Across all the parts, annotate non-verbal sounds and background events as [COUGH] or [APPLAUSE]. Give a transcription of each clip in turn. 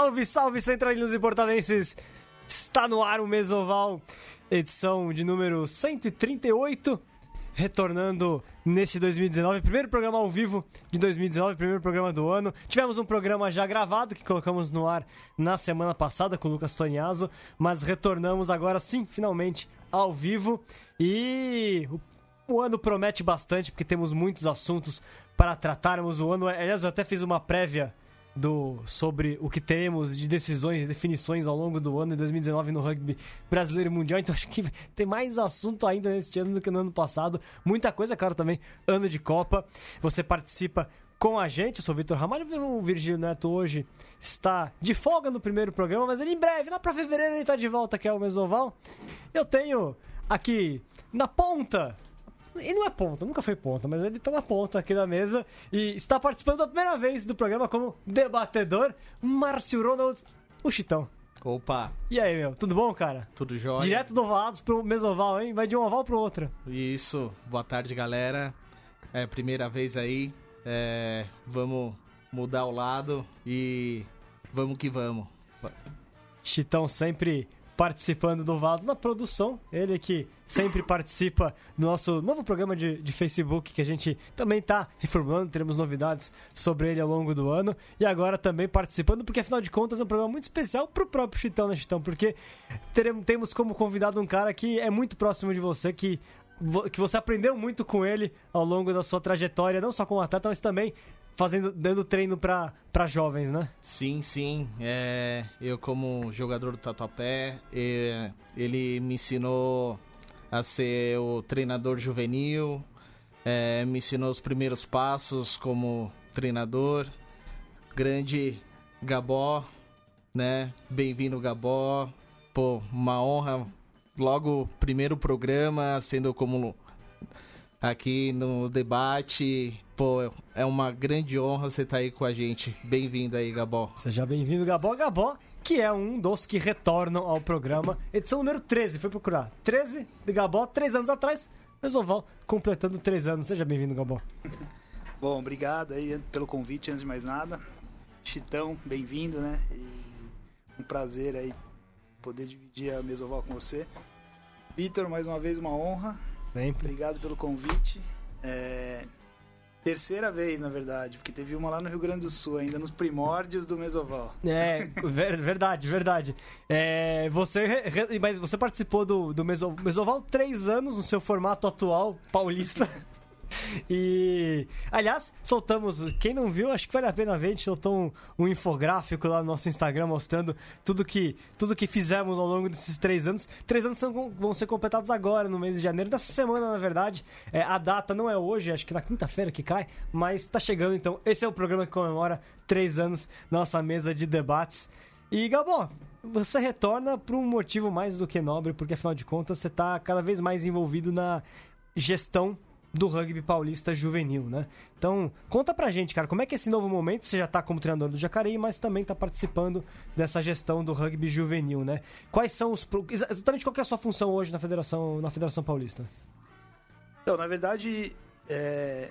Salve, salve, centralinos e portalenses! Está no ar o Mesoval, edição de número 138, retornando neste 2019, primeiro programa ao vivo de 2019, primeiro programa do ano. Tivemos um programa já gravado que colocamos no ar na semana passada com o Lucas Toniaso, mas retornamos agora sim, finalmente, ao vivo. E o, ano promete bastante, porque temos muitos assuntos para tratarmos. O ano, aliás, eu até fiz uma prévia do sobre o que teremos de decisões e definições ao longo do ano de 2019 no rugby brasileiro mundial. Então [LAUGHS] acho que tem mais assunto ainda neste ano do que no ano passado. Muita coisa, claro, também ano de Copa. Você participa com a gente. Eu sou o Vitor Ramalho. O Virgílio Neto hoje está de folga no primeiro programa, mas ele em breve, lá para fevereiro, ele está de volta, que é o Mesoval. Eu tenho aqui na ponta ele não é ponta, nunca foi ponta, mas ele tá na ponta aqui da mesa e está participando pela primeira vez do programa como debatedor, Márcio Ronald, o Chitão. Opa! E aí, meu, tudo bom, cara? Tudo jóia. Direto do Ovalados pro Mesoval, hein? Vai de um oval pro outro. Isso, boa tarde, galera. É primeira vez aí. É, vamos mudar o lado e vamos que vamos. Chitão sempre participando do Vados na produção. Ele que sempre participa do nosso novo programa de, de Facebook, que a gente também está reformulando, teremos novidades sobre ele ao longo do ano. E agora também participando, porque afinal de contas é um programa muito especial para o próprio Chitão, né, Chitão? Porque teremos, temos como convidado um cara que é muito próximo de você, que que você aprendeu muito com ele ao longo da sua trajetória, não só como atleta, mas também fazendo, dando treino para jovens, né? Sim, sim. É, eu como jogador do Tatuapé, é, ele me ensinou a ser o treinador juvenil, é, me ensinou os primeiros passos como treinador. Grande Gabó, né? Bem-vindo, Gabó. Pô, uma honra. Logo, primeiro programa, sendo como aqui no debate. Pô, é uma grande honra você estar tá aí com a gente. Bem-vindo aí, Gabó. Seja bem-vindo, Gabó. Gabó, que é um dos que retornam ao programa. Edição número 13, foi procurar. 13 de Gabó, três anos atrás. Mesoval, completando três anos. Seja bem-vindo, Gabó. Bom, obrigado aí pelo convite, antes de mais nada. Chitão, bem-vindo, né? E um prazer aí poder dividir a Mesoval com você. Vitor, mais uma vez uma honra. Sempre. Obrigado pelo convite. É, Terceira vez, na verdade, porque teve uma lá no Rio Grande do Sul, ainda nos primórdios do Mesoval. É, verdade, verdade. É, você, mas você participou do, do Mesoval três anos no seu formato atual, paulista. [LAUGHS] E, aliás, soltamos. Quem não viu, acho que vale a pena ver. A gente soltou um, um, infográfico lá no nosso Instagram mostrando tudo que, tudo que fizemos ao longo desses três anos. Três anos são, vão ser completados agora, no mês de janeiro, dessa semana, na verdade. É, a data não é hoje, acho que na quinta-feira que cai, mas tá chegando. Então, esse é o programa que comemora três anos nossa mesa de debates. E, Gabó, você retorna por um motivo mais do que nobre, porque afinal de contas você está cada vez mais envolvido na gestão do rugby paulista juvenil, né? Então, conta pra gente, cara, como é que esse novo momento, você já tá como treinador do Jacareí, mas também tá participando dessa gestão do rugby juvenil, né? Quais são os exatamente qual é a sua função hoje na Federação na Federação Paulista? Então, na verdade, é...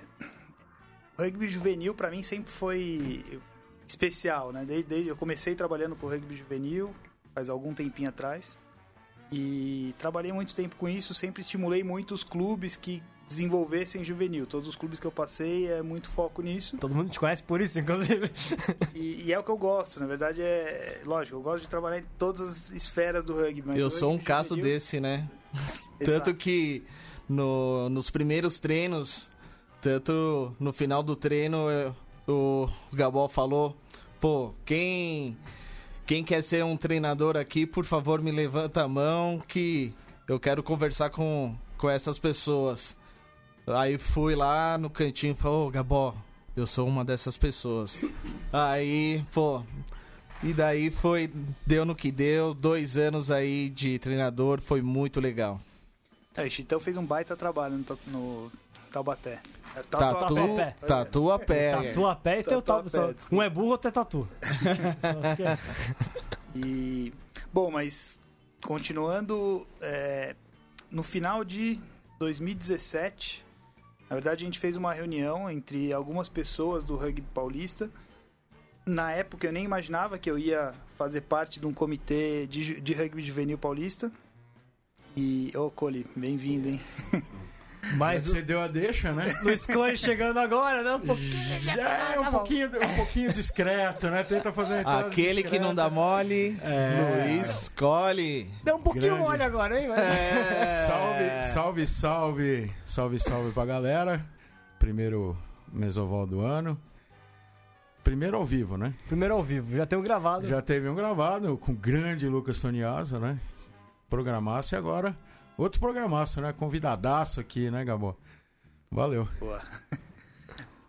o rugby juvenil para mim sempre foi especial, né? Desde, desde eu comecei trabalhando com o rugby juvenil faz algum tempinho atrás. E trabalhei muito tempo com isso, sempre estimulei muito os clubes que desenvolvessem juvenil. Todos os clubes que eu passei é muito foco nisso. Todo mundo te conhece por isso, inclusive. [LAUGHS] e, e, é o que eu gosto, na verdade é. Lógico, eu gosto de trabalhar em todas as esferas do rugby. Mas eu sou um caso juvenil... desse, né? [LAUGHS] tanto que no, nos primeiros treinos, tanto no final do treino, eu, o Gabol falou: pô, quem. Quem quer ser um treinador aqui, por favor, me levanta a mão que eu quero conversar com, com essas pessoas. Aí fui lá no cantinho e falei, ô Gabó, eu sou uma dessas pessoas. aí, pô, e daí foi, deu no que deu, dois anos aí de treinador, foi muito legal. É, o Chitão fez um baita trabalho no, no Taubaté. É, tatu, tatu a pé. Tatu a pé e teu tatu. Um é burro, outro é tatu. [LAUGHS] e, bom, mas continuando, é, no final de 2017, na verdade, a gente fez uma reunião entre algumas pessoas do rugby paulista na época eu nem imaginava que eu ia fazer parte de um comitê de, de rugby juvenil paulista. E, ô, Cole, bem-vindo, hein? Mas você deu a deixa, né? [LAUGHS] Luiz Coelho chegando agora, né? Um pouquinho. Já é um pouquinho, um pouquinho discreto, né? Tenta fazer Aquele que não dá mole, É. Luiz Cole. Deu um pouquinho Grande. mole agora, hein? Mas- É. Salve, salve, salve. Salve, salve pra galera. Primeiro mesoval do ano. Primeiro ao vivo, né? Primeiro ao vivo, já tenho gravado. Já teve um gravado com o grande Lucas Toniasa, né? Programaço e agora outro programaço, né? Convidadaço aqui, né, Gabo? Valeu. Boa. [LAUGHS]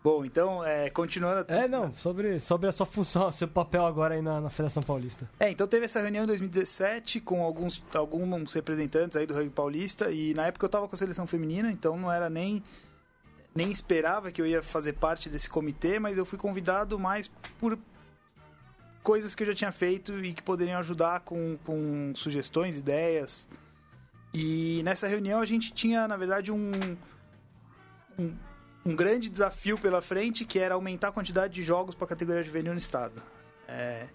Bom, então, é, continuando. É, não, sobre, sobre a sua função, seu papel agora aí na, na Federação Paulista. É, então teve essa reunião em 2017 com alguns, alguns representantes aí do rugby paulista e na época eu tava com a seleção feminina, então não era nem nem esperava que eu ia fazer parte desse comitê, mas eu fui convidado mais por coisas que eu já tinha feito e que poderiam ajudar com, com sugestões, ideias. E nessa reunião a gente tinha, na verdade, um, um, um grande desafio pela frente, que era aumentar a quantidade de jogos para a categoria juvenil no estado. É,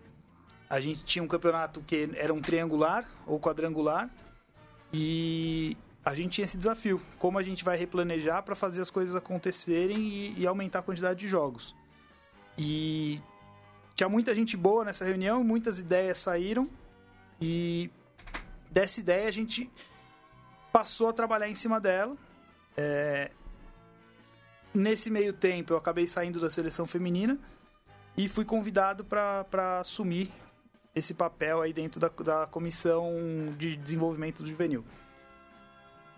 a gente tinha um campeonato que era um triangular ou quadrangular e a gente tinha esse desafio, como a gente vai replanejar para fazer as coisas acontecerem e, e aumentar a quantidade de jogos. E tinha muita gente boa nessa reunião, muitas ideias saíram e dessa ideia a gente passou a trabalhar em cima dela. É, Nesse meio tempo eu acabei saindo da seleção feminina e fui convidado para assumir esse papel aí dentro da, da comissão de desenvolvimento do juvenil.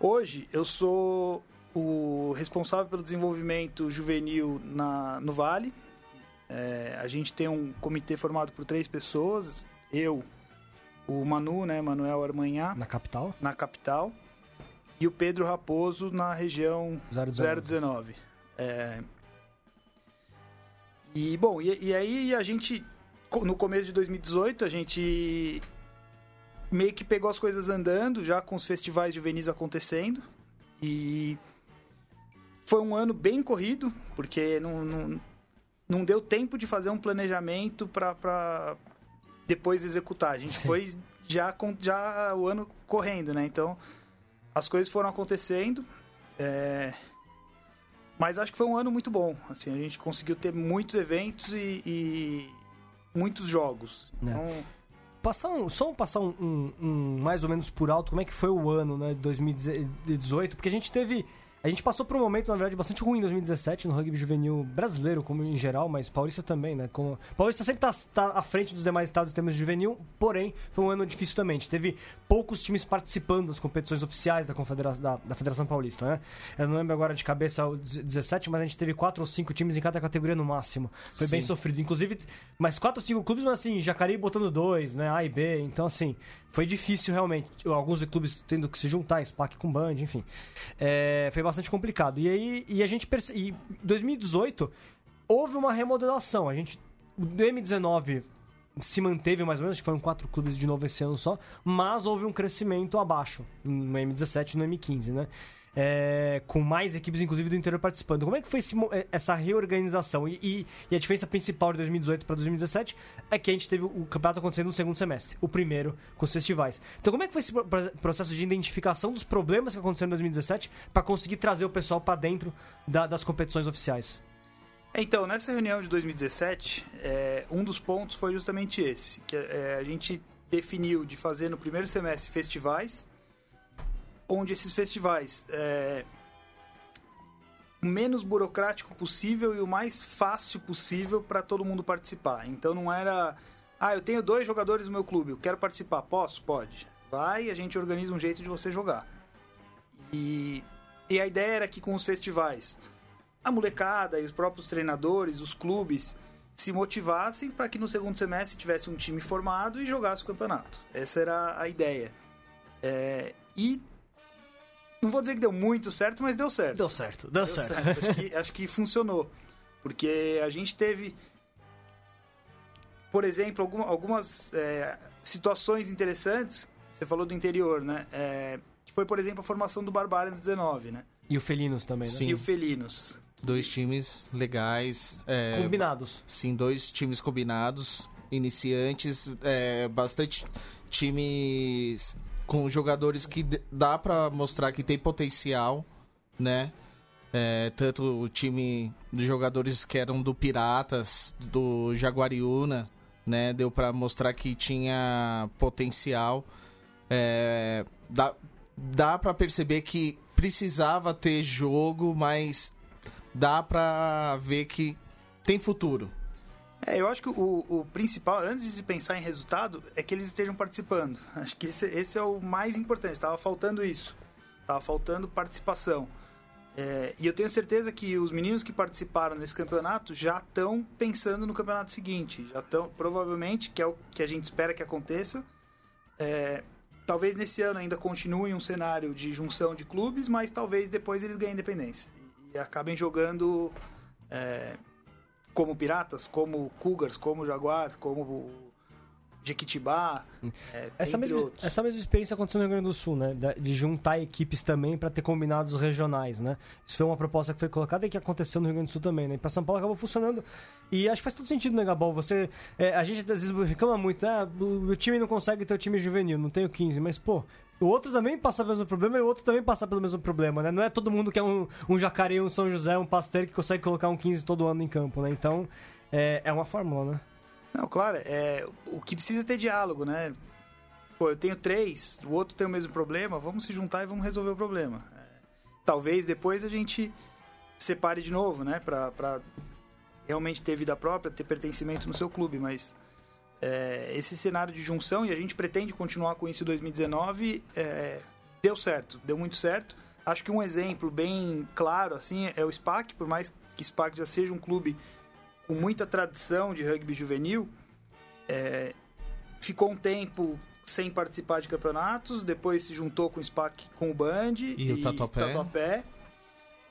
Hoje eu sou o responsável pelo desenvolvimento juvenil na, no Vale. É, a gente tem um comitê formado por três pessoas, eu, o Manu, né, Manuel Armanhá, Na capital, na capital, e o Pedro Raposo na região 019. 019. É... E, bom, e, e aí a gente, no começo de 2018, a gente meio que pegou as coisas andando, já com os festivais juvenis acontecendo. E foi um ano bem corrido, porque não, não, não deu tempo de fazer um planejamento para depois executar. A gente Sim. foi já, com, já o ano correndo, né? Então, as coisas foram acontecendo. é, Mas acho que foi um ano muito bom. Assim, a gente conseguiu ter muitos eventos e, e muitos jogos. É. Então, Passar um, só um, passar um, um- um mais ou menos por alto, como é que foi o ano, né, de 2018, porque a gente teve... A gente passou por um momento, na verdade, bastante ruim em 2017 no rugby juvenil brasileiro, como em geral, mas paulista também, né? Como... Paulista sempre tá, tá à frente dos demais estados em termos de juvenil, porém, foi um ano difícil também. A gente teve poucos times participando das competições oficiais da, confedera da, da Federação Paulista, né? Eu não lembro agora de cabeça o 17, mas a gente teve quatro ou cinco times em cada categoria no máximo. Foi bem Sim. sofrido. Inclusive, mais quatro ou cinco clubes, mas assim, Jacareí botando dois, né? A e B. Então, assim, foi difícil realmente. Alguns clubes tendo que se juntar, SPAC com Band, enfim. É, foi bastante complicado. E aí, e a gente perce... e 2018 houve uma remodelação. A gente. O M19 se manteve mais ou menos, acho que foram quatro clubes de novo esse ano só, mas houve um crescimento abaixo no M17 e no M15, né? É, com mais equipes, inclusive, do interior participando. Como é que foi esse eh, essa reorganização? E, e- e a diferença principal de 2018 para 2017 é que a gente teve o campeonato acontecendo no segundo semestre, o primeiro com os festivais. Então, como é que foi esse pro- pro- processo de identificação dos problemas que aconteceram em 2017 para conseguir trazer o pessoal para dentro da- das competições oficiais? Então, nessa reunião de 2017, é, um dos pontos foi justamente esse, que é, a gente definiu de fazer no primeiro semestre festivais, onde esses festivais é, o menos burocrático possível e o mais fácil possível para todo mundo participar. Então não era, ah, eu tenho dois jogadores no meu clube, eu quero participar, posso? Pode. Vai, a gente organiza um jeito de você jogar. E, e a ideia era que com os festivais a molecada e os próprios treinadores, os clubes, se motivassem para que no segundo semestre tivesse um time formado e jogasse o campeonato. Essa era a ideia. É, e não vou dizer que deu muito certo, mas deu certo. Deu certo, deu, Deu certo. certo. Acho, que, [LAUGHS] acho que funcionou. Porque a gente teve, por exemplo, algum- algumas é, situações interessantes. Você falou do interior, né? É, que foi, por exemplo, a formação do Barbarians 19, né? E o Felinos também, né? Sim. E o Felinos. Dois times legais. É, Combinados. Sim, dois times combinados, iniciantes, é, bastante times com jogadores que dá pra mostrar que tem potencial, né? É, tanto o time de jogadores que eram do Piratas, do Jaguariúna, né? Deu pra mostrar que tinha potencial. É, dá, dá para perceber que precisava ter jogo, mas dá pra ver que tem futuro. É, eu acho que o, o principal, antes de pensar em resultado, é que eles estejam participando. [LAUGHS] Acho que esse, esse é o mais importante. Tava faltando isso. Tava faltando participação. É, e eu tenho certeza que os meninos que participaram nesse campeonato já estão pensando no campeonato seguinte. Já estão, provavelmente, que é o que a gente espera que aconteça. É, talvez nesse ano ainda continue um cenário de junção de clubes, mas talvez depois eles ganhem independência. E, e acabem jogando é, como Piratas, como Cougars, como Jaguar, como Jequitibá, é, Essa mesma, outros. essa mesma experiência aconteceu no Rio Grande do Sul, né? De juntar equipes também para ter combinados regionais, né? Isso foi uma proposta que foi colocada e que aconteceu no Rio Grande do Sul também, né? E pra São Paulo acabou funcionando. E acho que faz todo sentido, né, Gabol? Você. é, a gente às vezes reclama muito, ah, o, o time não consegue ter o time juvenil, não tem o 15, mas, pô. O outro também passa pelo mesmo problema e o outro também passa pelo mesmo problema, né? Não é todo mundo que é um, um jacaré, um São José, um Pasteur que consegue colocar um 15 todo ano em campo, né? Então, é, é uma fórmula, né? Não, claro, é, o que precisa é ter diálogo, né? Pô, eu tenho três, o outro tem o mesmo problema, vamos se juntar e vamos resolver o problema. É, talvez depois a gente separe de novo, né? Pra, pra realmente ter vida própria, ter pertencimento no seu clube, mas é, esse cenário de junção, e a gente pretende continuar com isso em 2019, é, deu certo, deu muito certo. Acho que um exemplo bem claro, assim, é o SPAC, por mais que SPAC já seja um clube com muita tradição de rugby juvenil, é, ficou um tempo sem participar de campeonatos, depois se juntou com o SPAC, com o Band E o Tatuapé. Tatuapé.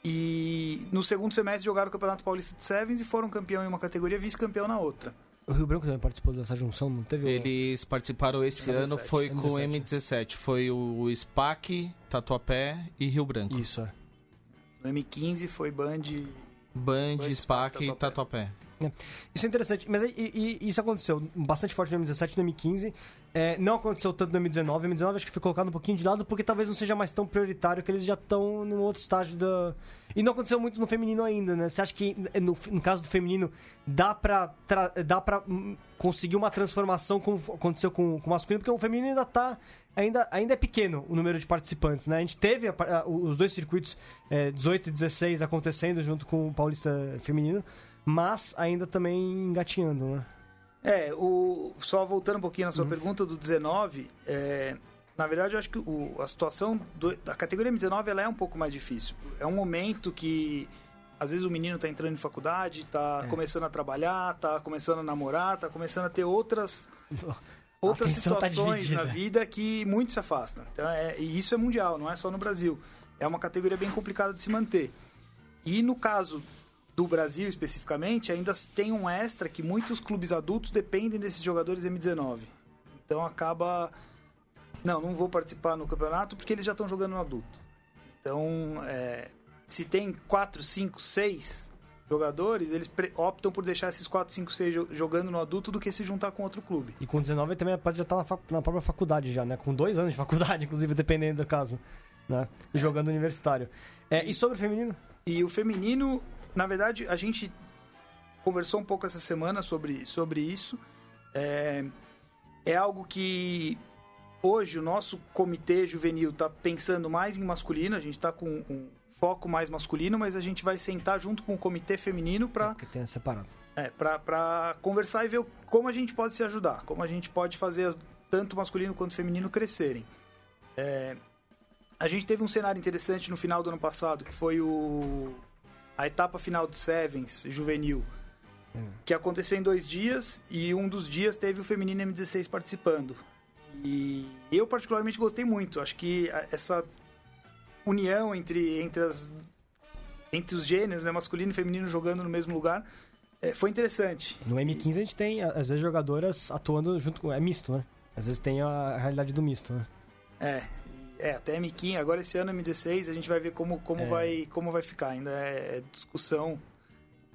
E no segundo semestre jogaram o Campeonato Paulista de Sevens e foram campeão em uma categoria, vice-campeão na outra. O Rio Branco também participou dessa junção, não teve? o- Eles participaram esse M17, ano, foi com o M17. M17. Foi o SPAC, Tatuapé e Rio Branco. Isso, é. No M15 foi Band. Band, Band, SPAC e Tatuapé. Tatuapé. Isso é interessante, mas e- e isso aconteceu bastante forte no M17 e no M15. É, não aconteceu tanto M19. O M19 acho que foi colocado um pouquinho de lado porque talvez não seja mais tão prioritário que eles já estão num outro estágio da. E não aconteceu muito no feminino ainda, né? Você acha que no, no caso do feminino dá pra, tra- dá pra hum, conseguir uma transformação como aconteceu com, com o masculino? Porque o feminino ainda tá. Ainda, ainda é pequeno o número de participantes, né? A gente teve a a- os dois circuitos, é, 18 e 16, acontecendo junto com o Paulista Feminino, mas ainda também engatinhando, né? É, o, só voltando um pouquinho na sua Uhum. pergunta do 19, é, na verdade eu acho que o, a situação do- da categoria M19 ela é um pouco mais difícil. É um momento que às vezes o menino está entrando em faculdade, está É. começando a trabalhar, está começando a namorar, está começando a ter outras outras tá situações dividida. na vida que muito se afastam. Então, é, e isso é mundial, não é só no Brasil. É uma categoria bem complicada de se manter. E no caso do Brasil especificamente, ainda tem um extra que muitos clubes adultos dependem desses jogadores M19. Então acaba. Não, não vou participar no campeonato porque eles já estão jogando no adulto. Então, é, se tem 4, 5, 6 jogadores, eles optam por deixar esses 4, 5, 6 jo- jogando no adulto do que se juntar com outro clube. E com 19 ele também pode já estar na, fac- na própria faculdade já, né? Com dois anos de faculdade, [LAUGHS] inclusive, dependendo do caso. Né? E jogando universitário. É, e sobre o feminino? E o feminino, na verdade, a gente conversou um pouco essa semana sobre, sobre isso. É, é algo que hoje o nosso comitê juvenil está pensando mais em masculino, a gente está com um foco mais masculino, mas a gente vai sentar junto com o comitê feminino para Porque tem separado. é, para conversar e ver como a gente pode se ajudar, como a gente pode fazer as- tanto masculino quanto feminino crescerem. É, a gente teve um cenário interessante no final do ano passado, que foi o a etapa final do Sevens juvenil, que aconteceu em dois dias e um dos dias teve o feminino M16 participando. E eu particularmente gostei muito. Acho que essa união entre entre as entre os gêneros, né, masculino e feminino jogando no mesmo lugar, é, foi interessante. No M15 a gente tem, às vezes, jogadoras atuando junto com. É misto, né? Às vezes tem a realidade do misto, né? É. É, até M15, agora esse ano M16, a gente vai ver como, como, É. vai, como vai ficar. Ainda é discussão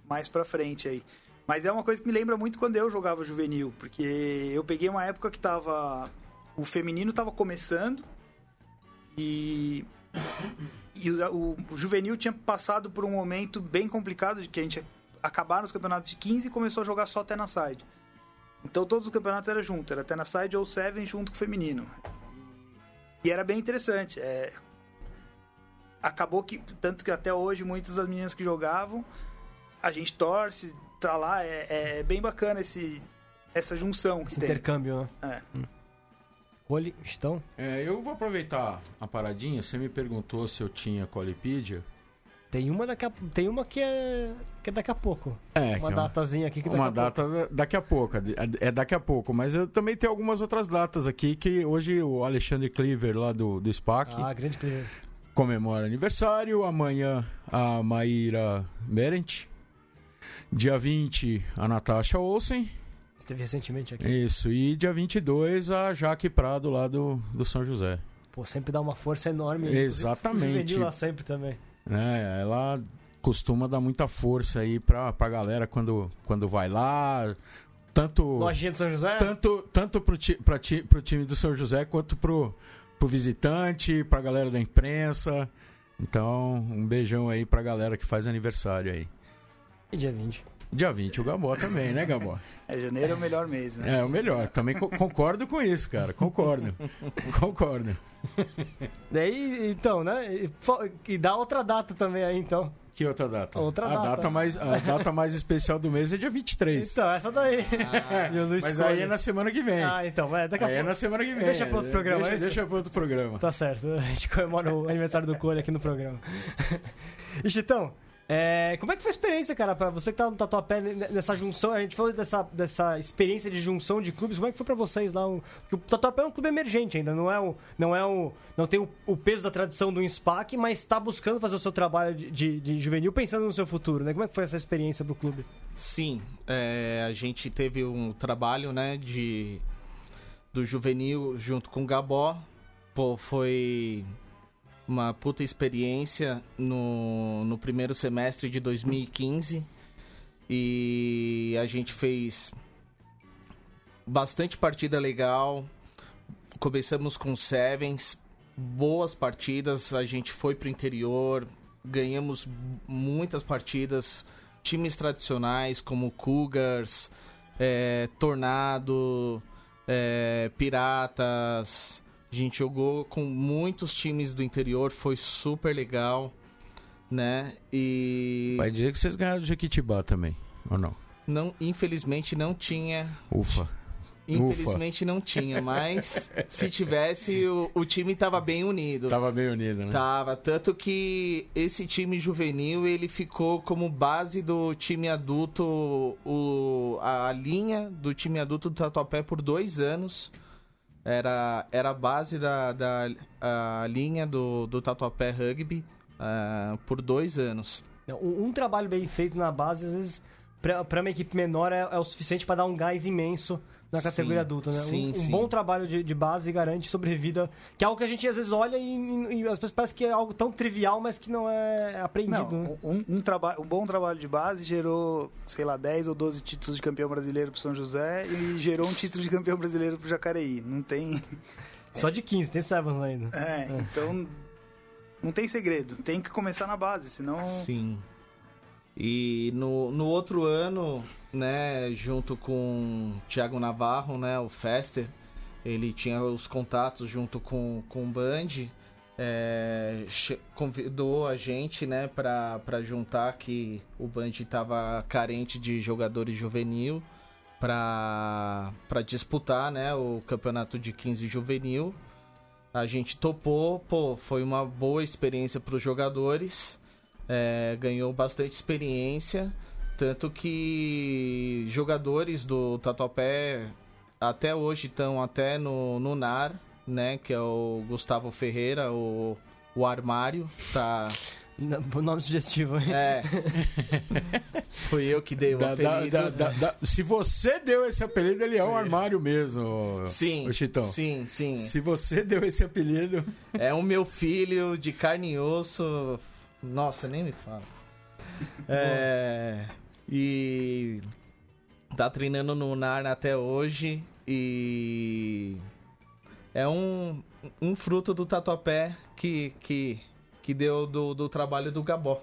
mais pra frente aí. Mas é uma coisa que me lembra muito quando eu jogava juvenil, porque eu peguei uma época que tava. O feminino tava começando e. E o, o- juvenil tinha passado por um momento bem complicado de que a gente acabaram os campeonatos de 15 e começou a jogar só Tenaside. Então todos os campeonatos eram juntos, era Tenaside ou Seven junto com o feminino. E era bem interessante. é, Acabou que, tanto que até hoje, muitas das meninas que jogavam, a gente torce, tá lá, é, é bem bacana esse, essa junção que Esse tem. intercâmbio, né? É. Cole, então, É, eu vou aproveitar a paradinha. Você me perguntou se eu tinha Colipídia. Tem uma, daqui a, tem uma que, é, que é daqui a pouco. É, uma que é datazinha aqui que daqui uma a pouco. data da- daqui a pouco, é daqui a pouco, mas eu também tenho algumas outras datas aqui que hoje o Alexandre Cleaver lá do, do SPAC Ah, grande cliente. comemora aniversário, amanhã a Maíra Berent, dia 20 a Natasha Olsen, Esteve recentemente aqui. isso, e dia 22 a Jaque Prado lá do, do São José. Pô, sempre dá uma força enorme. Exatamente. O juvenil lá sempre também. Né? Ela costuma dar muita força aí pra, pra galera quando, quando vai lá, tanto... Lojinha de São José? tanto, tanto pro, ti, pra ti, pro time do São José quanto pro, pro visitante, pra galera da imprensa. Então, um beijão aí pra galera que faz aniversário aí. E dia 20. Dia 20, o Gabó também, né, Gabó? [LAUGHS] É, janeiro é o melhor mês, né? É, o melhor. Também co- concordo com isso, cara. Concordo. Concordo. Daí, então, né? E, e dá outra data também aí, então. Que outra data? Outra a data. mais A data mais especial do mês é dia 23. Então, essa daí. [LAUGHS] Luiz Mas aí é na semana que vem. Ah, então, é, daqui a aí é pouco. na semana que vem. Deixa pra outro programa, é Deixa, deixa pra outro programa. Tá certo, a gente comemora o aniversário do Cole aqui no programa. [LAUGHS] e Chitão, é, como é que foi a experiência, cara, pra você que tá no Tatuapé nessa junção? A gente falou dessa, dessa experiência de junção de clubes, como é que foi pra vocês lá? Porque o Tatuapé é um clube emergente ainda, não é o. Não, é o, não tem o, o peso da tradição do SPAC, mas tá buscando fazer o seu trabalho de, de- de juvenil pensando no seu futuro, né? Como é que foi essa experiência pro clube? Sim, é, a gente teve um trabalho, né, de do juvenil junto com o Gabó. Pô, foi uma puta experiência no, no primeiro semestre de 2015 e a gente fez bastante partida legal. Começamos com sevens, boas partidas, a gente foi pro interior, ganhamos muitas partidas, times tradicionais como Cougars, é, Tornado, é, Piratas. A gente jogou com muitos times do interior, foi super legal, né? E Vai dizer que vocês ganharam do Jequitibá também, ou não? não, infelizmente não tinha Ufa. Infelizmente não tinha, mas [LAUGHS] se tivesse, o, o time tava bem unido. Tava bem unido, né? Tava, tanto que esse time juvenil, ele ficou como base do time adulto, o, a linha do time adulto do Tatuapé por dois anos. Era, era a base da, da a linha do, do Tatuapé Rugby ah, por dois anos. Um, um trabalho bem feito na base, às vezes, pra, pra uma equipe menor, é, é o suficiente pra dar um gás imenso na Sim, categoria adulta, né? Um- sim, um, sim. bom trabalho de, de base garante sobrevida, que é algo que a gente às vezes olha e, e, e às vezes parece que é algo tão trivial, mas que não é aprendido. né? Não, um, um, traba um bom trabalho de base gerou, sei lá, 10 ou 12 títulos de campeão brasileiro pro São José e gerou um título de campeão brasileiro pro Jacareí. Não tem. [LAUGHS] Só de 15, tem Sevens ainda. É, então. Não tem segredo. Tem que começar na base, senão. Sim. E no, no outro ano, né, junto com Thiago Navarro, né, o Fester, ele tinha os contatos junto com, com o Band, é, convidou a gente, né, pra juntar que o Band estava carente de jogadores juvenil pra disputar, né, o campeonato de 15 juvenil. A gente topou, pô, foi uma boa experiência para os jogadores, é, ganhou bastante experiência, tanto que jogadores do Tatuapé até hoje estão até no, no NAR, né, que é o Gustavo Ferreira, o, o Armário, tá, [LAUGHS] Nome sugestivo, hein? É. [LAUGHS] Fui eu que dei o Da- apelido. da- da- da- se você deu esse apelido, ele é um armário mesmo, Sim, ô Chitão. sim, sim. Se você deu esse apelido, É o meu filho de carne e osso. Nossa, nem me fala. [LAUGHS] É. E. Tá treinando no Narna até hoje. E. É um, um fruto do tatuapé que, que, que deu do, do trabalho do Gabó.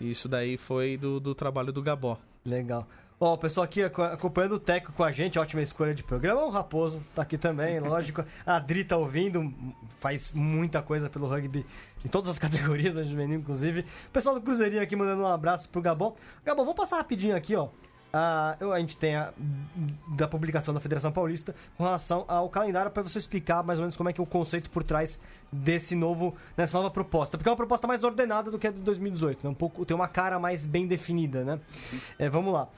Isso daí foi do, do trabalho do Gabó. Legal. Ó, o pessoal aqui aco- acompanhando o Teco com a gente, ótima escolha de programa. O Raposo tá aqui também, [LAUGHS] lógico. A Adri tá ouvindo, faz muita coisa pelo rugby em todas as [LAUGHS] categorias, mas juvenil inclusive. O pessoal do Cruzeirinho aqui mandando um abraço pro Gabon. Gabon, vamos passar rapidinho aqui, ó. Ah, eu- a gente tem a da publicação da Federação Paulista com relação ao calendário para você explicar mais ou menos como é que é o conceito por trás desse novo dessa nova proposta, porque é uma proposta mais ordenada do que a de 2018, né? um pouco tem uma cara mais bem definida, né? É, vamos lá.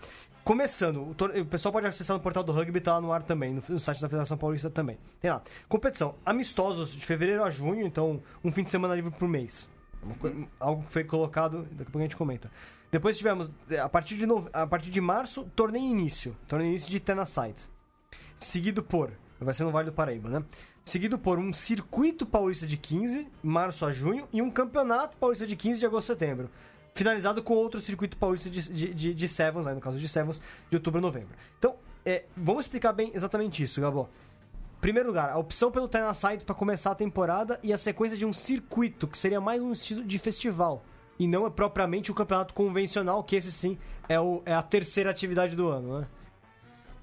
Começando, o, o pessoal pode acessar no portal do rugby, tá lá no ar também, no, no site da Federação Paulista também. Tem lá. Competição. Amistosos de fevereiro a junho, então um fim de semana livre por mês. É Algo que foi colocado, daqui a pouco a gente comenta. Depois tivemos, eh, a partir de, a partir de março, torneio início. Torneio início de Tenaside. Seguido por, vai ser no Vale do Paraíba, né? Seguido por um circuito paulista de 15, março a junho, e um campeonato paulista de 15 de agosto a setembro. Finalizado com outro circuito paulista de, de, de, de Sevens, aí no caso de Sevens, de outubro a novembro. Então, é, vamos explicar bem exatamente isso, Gabó. Primeiro lugar, a opção pelo Tenaside para começar a temporada e a sequência de um circuito, que seria mais um estilo de festival. E não é propriamente o campeonato convencional, que esse sim é, o, é a terceira atividade do ano, né?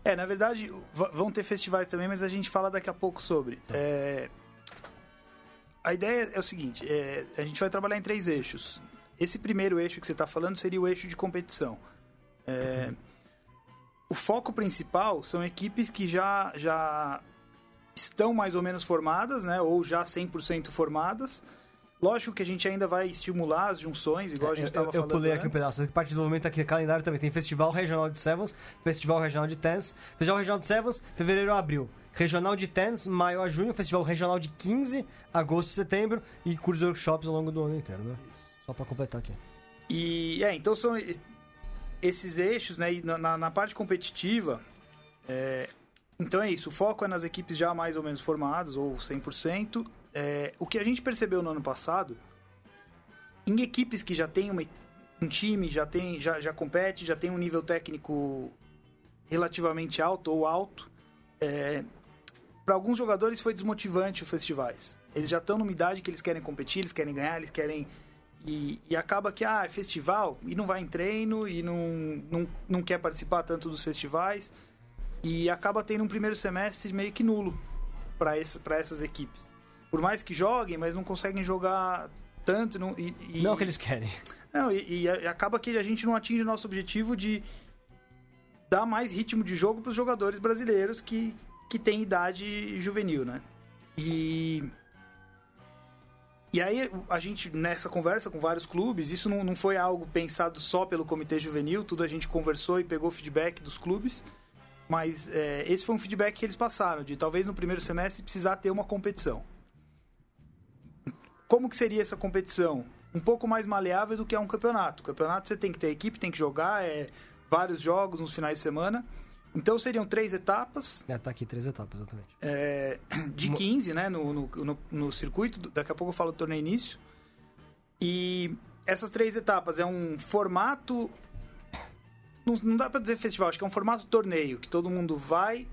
É, na verdade, vão ter festivais também, mas a gente fala daqui a pouco sobre. É, A ideia é o seguinte: é, a gente vai trabalhar em três eixos. Esse primeiro eixo que você está falando seria o eixo de competição. É, O foco principal são equipes que já, já estão mais ou menos formadas, né? Ou já 100% formadas. Lógico que a gente ainda vai estimular as junções, igual a gente eu, estava falando. eu pulei aqui um antes. pedaço. A parte de desenvolvimento aqui, calendário também. Tem Festival Regional de Sevens, Festival Regional de Tens, Festival Regional de Sevens, fevereiro a abril. Regional de Tens, maio a junho, Festival Regional de 15, agosto e setembro, e cursos e workshops ao longo do ano inteiro, né? Só pra completar aqui. E é, então são esses eixos, né? E na, na- parte competitiva, é, então é isso. O foco é nas equipes já mais ou menos formadas, ou 100%. É, o que a gente percebeu no ano passado, em equipes que já tem uma, um time, já, tem, já, já compete, já tem um nível técnico relativamente alto ou alto, para alguns jogadores foi desmotivante os festivais. Eles já estão numa idade que eles querem competir, eles querem ganhar, eles querem e, e acaba que, ah, é festival, e não vai em treino, e não, não, não quer participar tanto dos festivais, e acaba tendo um primeiro semestre meio que nulo para essa, essas equipes. Por mais que joguem, mas não conseguem jogar tanto. Não, e, e- Não é o que eles querem. não, e, e acaba que a gente não atinge o nosso objetivo de dar mais ritmo de jogo para os jogadores brasileiros que, que têm idade juvenil, né? E. E aí, a gente, nessa conversa com vários clubes, isso não, não foi algo pensado só pelo comitê juvenil, tudo a gente conversou e pegou feedback dos clubes, mas é, esse foi um feedback que eles passaram, de talvez no primeiro semestre precisar ter uma competição. Como que seria essa competição? Um pouco mais maleável do que é um campeonato. O campeonato você tem que ter equipe, tem que jogar, é vários jogos nos finais de semana. Então seriam três etapas, É, tá aqui três etapas, exatamente. é, de 15, né, no, no, no, no circuito. Daqui a pouco eu falo do torneio início. E essas três etapas é um formato. Não, não dá pra dizer festival, acho que é um formato torneio, que todo mundo vai,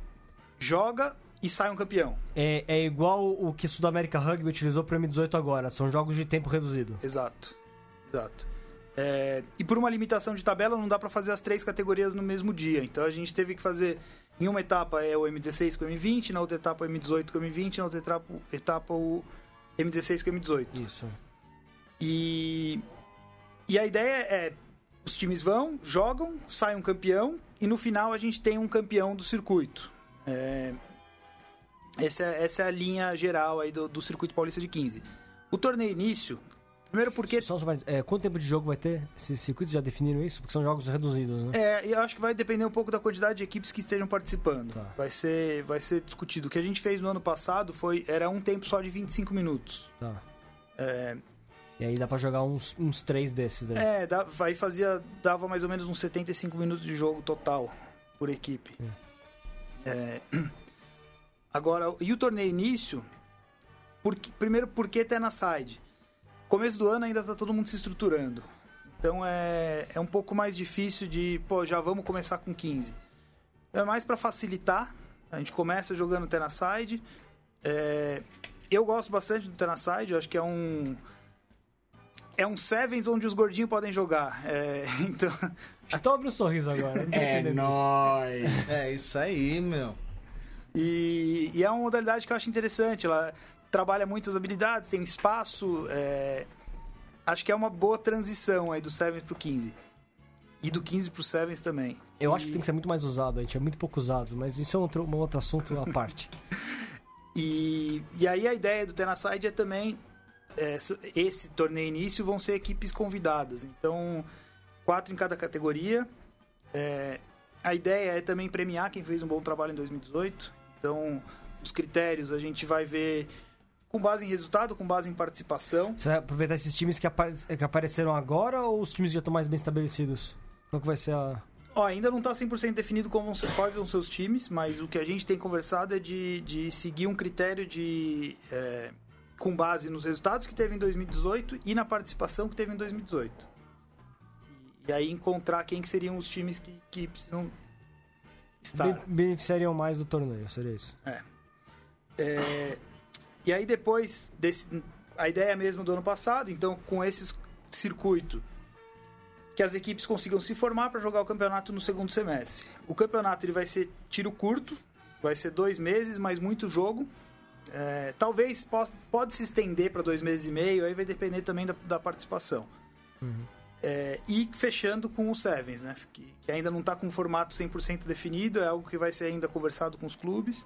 joga e sai um campeão. É, é igual o que Sudamérica Rugby utilizou pro M18 agora. São jogos de tempo reduzido. Exato. Exato. É, e por uma limitação de tabela, não dá pra fazer as três categorias no mesmo dia. Então a gente teve que fazer. Em uma etapa é o M16 com o M20, na outra etapa o M18 com o M20, na outra etapa, etapa o M16 com o M18. Isso. E, e a ideia é: os times vão, jogam, sai um campeão, e no final a gente tem um campeão do circuito. É, essa, é, essa é a linha geral aí do, do circuito paulista de 15. O torneio início, primeiro porque Só, só é, quanto tempo de jogo vai ter? Esses circuitos já definiram isso? Porque são jogos reduzidos, né? É, eu acho que vai depender um pouco da quantidade de equipes que estejam participando. Tá. Vai, ser, vai ser discutido. O que a gente fez no ano passado foi era um tempo só de 25 minutos. Tá. É, E aí dá pra jogar uns, uns três desses daí. É, dá, aí fazia, dava mais ou menos uns 75 minutos de jogo total por equipe. É, agora, e o torneio início? Porque, primeiro, porque tá na side. Começo do ano ainda tá todo mundo se estruturando. Então é, é um pouco mais difícil de, pô, já vamos começar com 15. É mais para facilitar. A gente começa jogando Tenaside. É, eu gosto bastante do Tenaside, eu acho que é um é um Sevens onde os gordinhos podem jogar. É, [LAUGHS] então. Então abre um sorriso agora. É nóis. É isso aí, meu. E, e, é uma modalidade que eu acho interessante. Ela trabalha muitas habilidades, tem espaço. É, acho que é uma boa transição aí do Sevens pro 15. E do 15 pro Sevens também. Eu e... acho que tem que ser muito mais usado, a gente é muito pouco usado, mas isso é um outro, um outro assunto à parte. [LAUGHS] e, e aí a ideia do Tenaside é também é, esse torneio início vão ser equipes convidadas. Então, quatro em cada categoria. É, a ideia é também premiar quem fez um bom trabalho em 2018. Então, os critérios a gente vai ver com base em resultado, com base em participação. Você vai aproveitar esses times que, apare que apareceram agora ou os times já estão mais bem estabelecidos? Qual que vai ser a... Ó, ainda não está 100% definido como vão ser, quais vão ser os times, mas o que a gente tem conversado é de, de seguir um critério de... É, com base nos resultados que teve em 2018 e na participação que teve em 2018. E, e aí encontrar quem que seriam os times que, que precisam estar. beneficiariam mais do torneio, seria isso? É. é. E aí depois desse a ideia mesmo do ano passado, então com esse circuito que as equipes consigam se formar para jogar o campeonato no segundo semestre. O campeonato ele vai ser tiro curto, vai ser dois meses, mas muito jogo. É, talvez possa, pode se estender para dois meses e meio, aí vai depender também da, da participação. Uhum. É, e fechando com o Sevens, né? Que, que ainda não está com um formato 100% definido, é algo que vai ser ainda conversado com os clubes.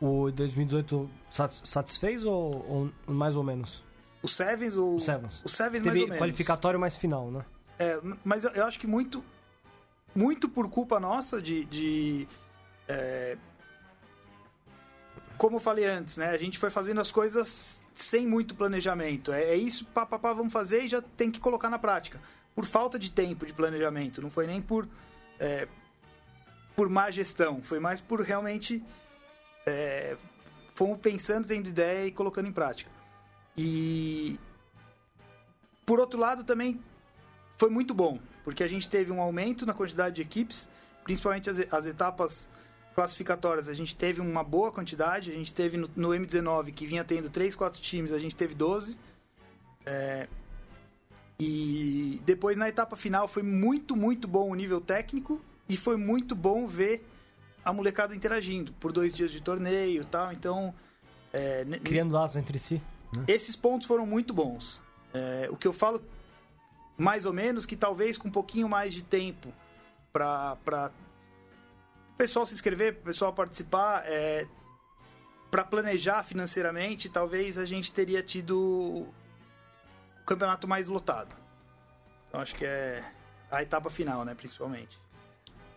O 2018 satisfez ou, ou mais ou menos? O Sevens ou... O Sevens. O Sevens Teve mais ou menos. qualificatório mais final, né? É, mas eu, acho que muito, muito por culpa nossa de... de é, como eu falei antes, né? A gente foi fazendo as coisas sem muito planejamento. É, é isso, pá, pá, pá, vamos fazer e já tem que colocar na prática. Por falta de tempo de planejamento. Não foi nem por, é, por má gestão. Foi mais por realmente... É, fomos pensando, tendo ideia e colocando em prática. E... Por outro lado, também foi muito bom. Porque a gente teve um aumento na quantidade de equipes. Principalmente as, as etapas classificatórias a gente teve uma boa quantidade. A gente teve no, no M19, que vinha tendo 3, 4 times, a gente teve 12. É, e depois na etapa final foi muito, muito bom o nível técnico e foi muito bom ver a molecada interagindo por dois dias de torneio e tal. Então. É, Criando laços entre si. Né? Esses pontos foram muito bons. É, o que eu falo, mais ou menos, que talvez com um pouquinho mais de tempo para pessoal se inscrever, para o pessoal participar, é, para planejar financeiramente, talvez a gente teria tido o campeonato mais lotado. Então acho que é a etapa final, né, principalmente.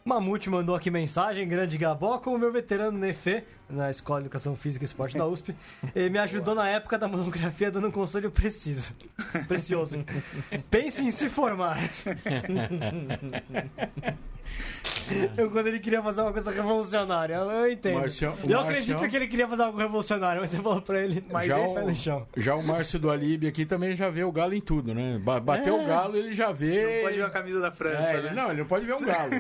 Mamute mandou aqui mensagem, grande Gabó, como meu veterano Nefe, na Escola de Educação Física e Esporte da [LAUGHS] USP, ele me ajudou na época da monografia dando um conselho preciso, [LAUGHS] precioso. Pense em se formar. [LAUGHS] Eu, quando ele queria fazer uma coisa revolucionária, eu entendo. Marcião, eu Marcião... acredito que ele queria fazer algo revolucionário, mas você falou pra ele, mas já, esse... o, chão. já o Márcio do Alibi aqui também já vê o galo em tudo, né? Bateu é. o galo, ele já vê. Não pode ver a camisa da França, é, né? não, ele não pode ver um galo.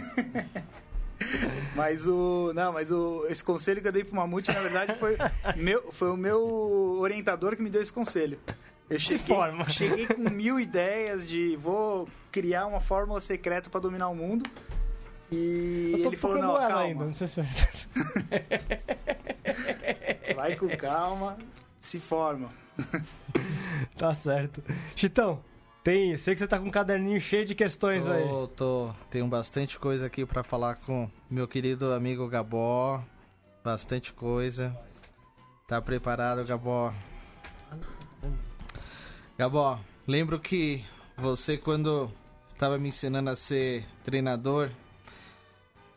Mas o. Não, mas o, esse conselho que eu dei pro Mamute, na verdade, foi, [LAUGHS] meu, foi o meu orientador que me deu esse conselho. Eu cheguei, cheguei com mil ideias de vou criar uma fórmula secreta para dominar o mundo. E ele falou, não, calma. Ainda, não sei se... [LAUGHS] [LAUGHS] Vai com calma, se forma. tá certo. Chitão, tem, sei que você tá com um caderninho cheio de questões tô, aí. Tô, tenho bastante coisa aqui para falar com meu querido amigo Gabó. Bastante coisa. Tá preparado, Gabó? Gabó, lembro que você quando estava me ensinando a ser treinador,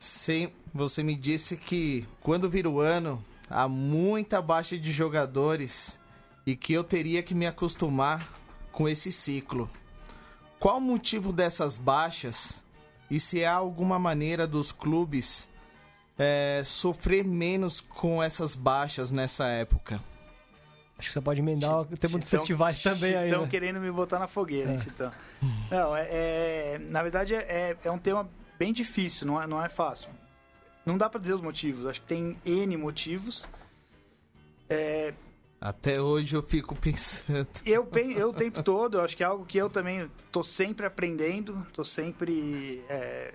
Sim, você me disse que quando vira o ano há muita baixa de jogadores e que eu teria que me acostumar com esse ciclo. Qual o motivo dessas baixas e se há alguma maneira dos clubes é, sofrer menos com essas baixas nessa época? Acho que você pode emendar o tema dos festivais também aí. Estão né? querendo me botar na fogueira, É. Não, é, é- na verdade é, é um tema bem difícil, não é, não é fácil. Não dá pra dizer os motivos, acho que tem N motivos. É, Até hoje eu fico [LAUGHS] pensando. eu, eu o tempo todo, eu acho que é algo que eu também tô sempre aprendendo, tô sempre é,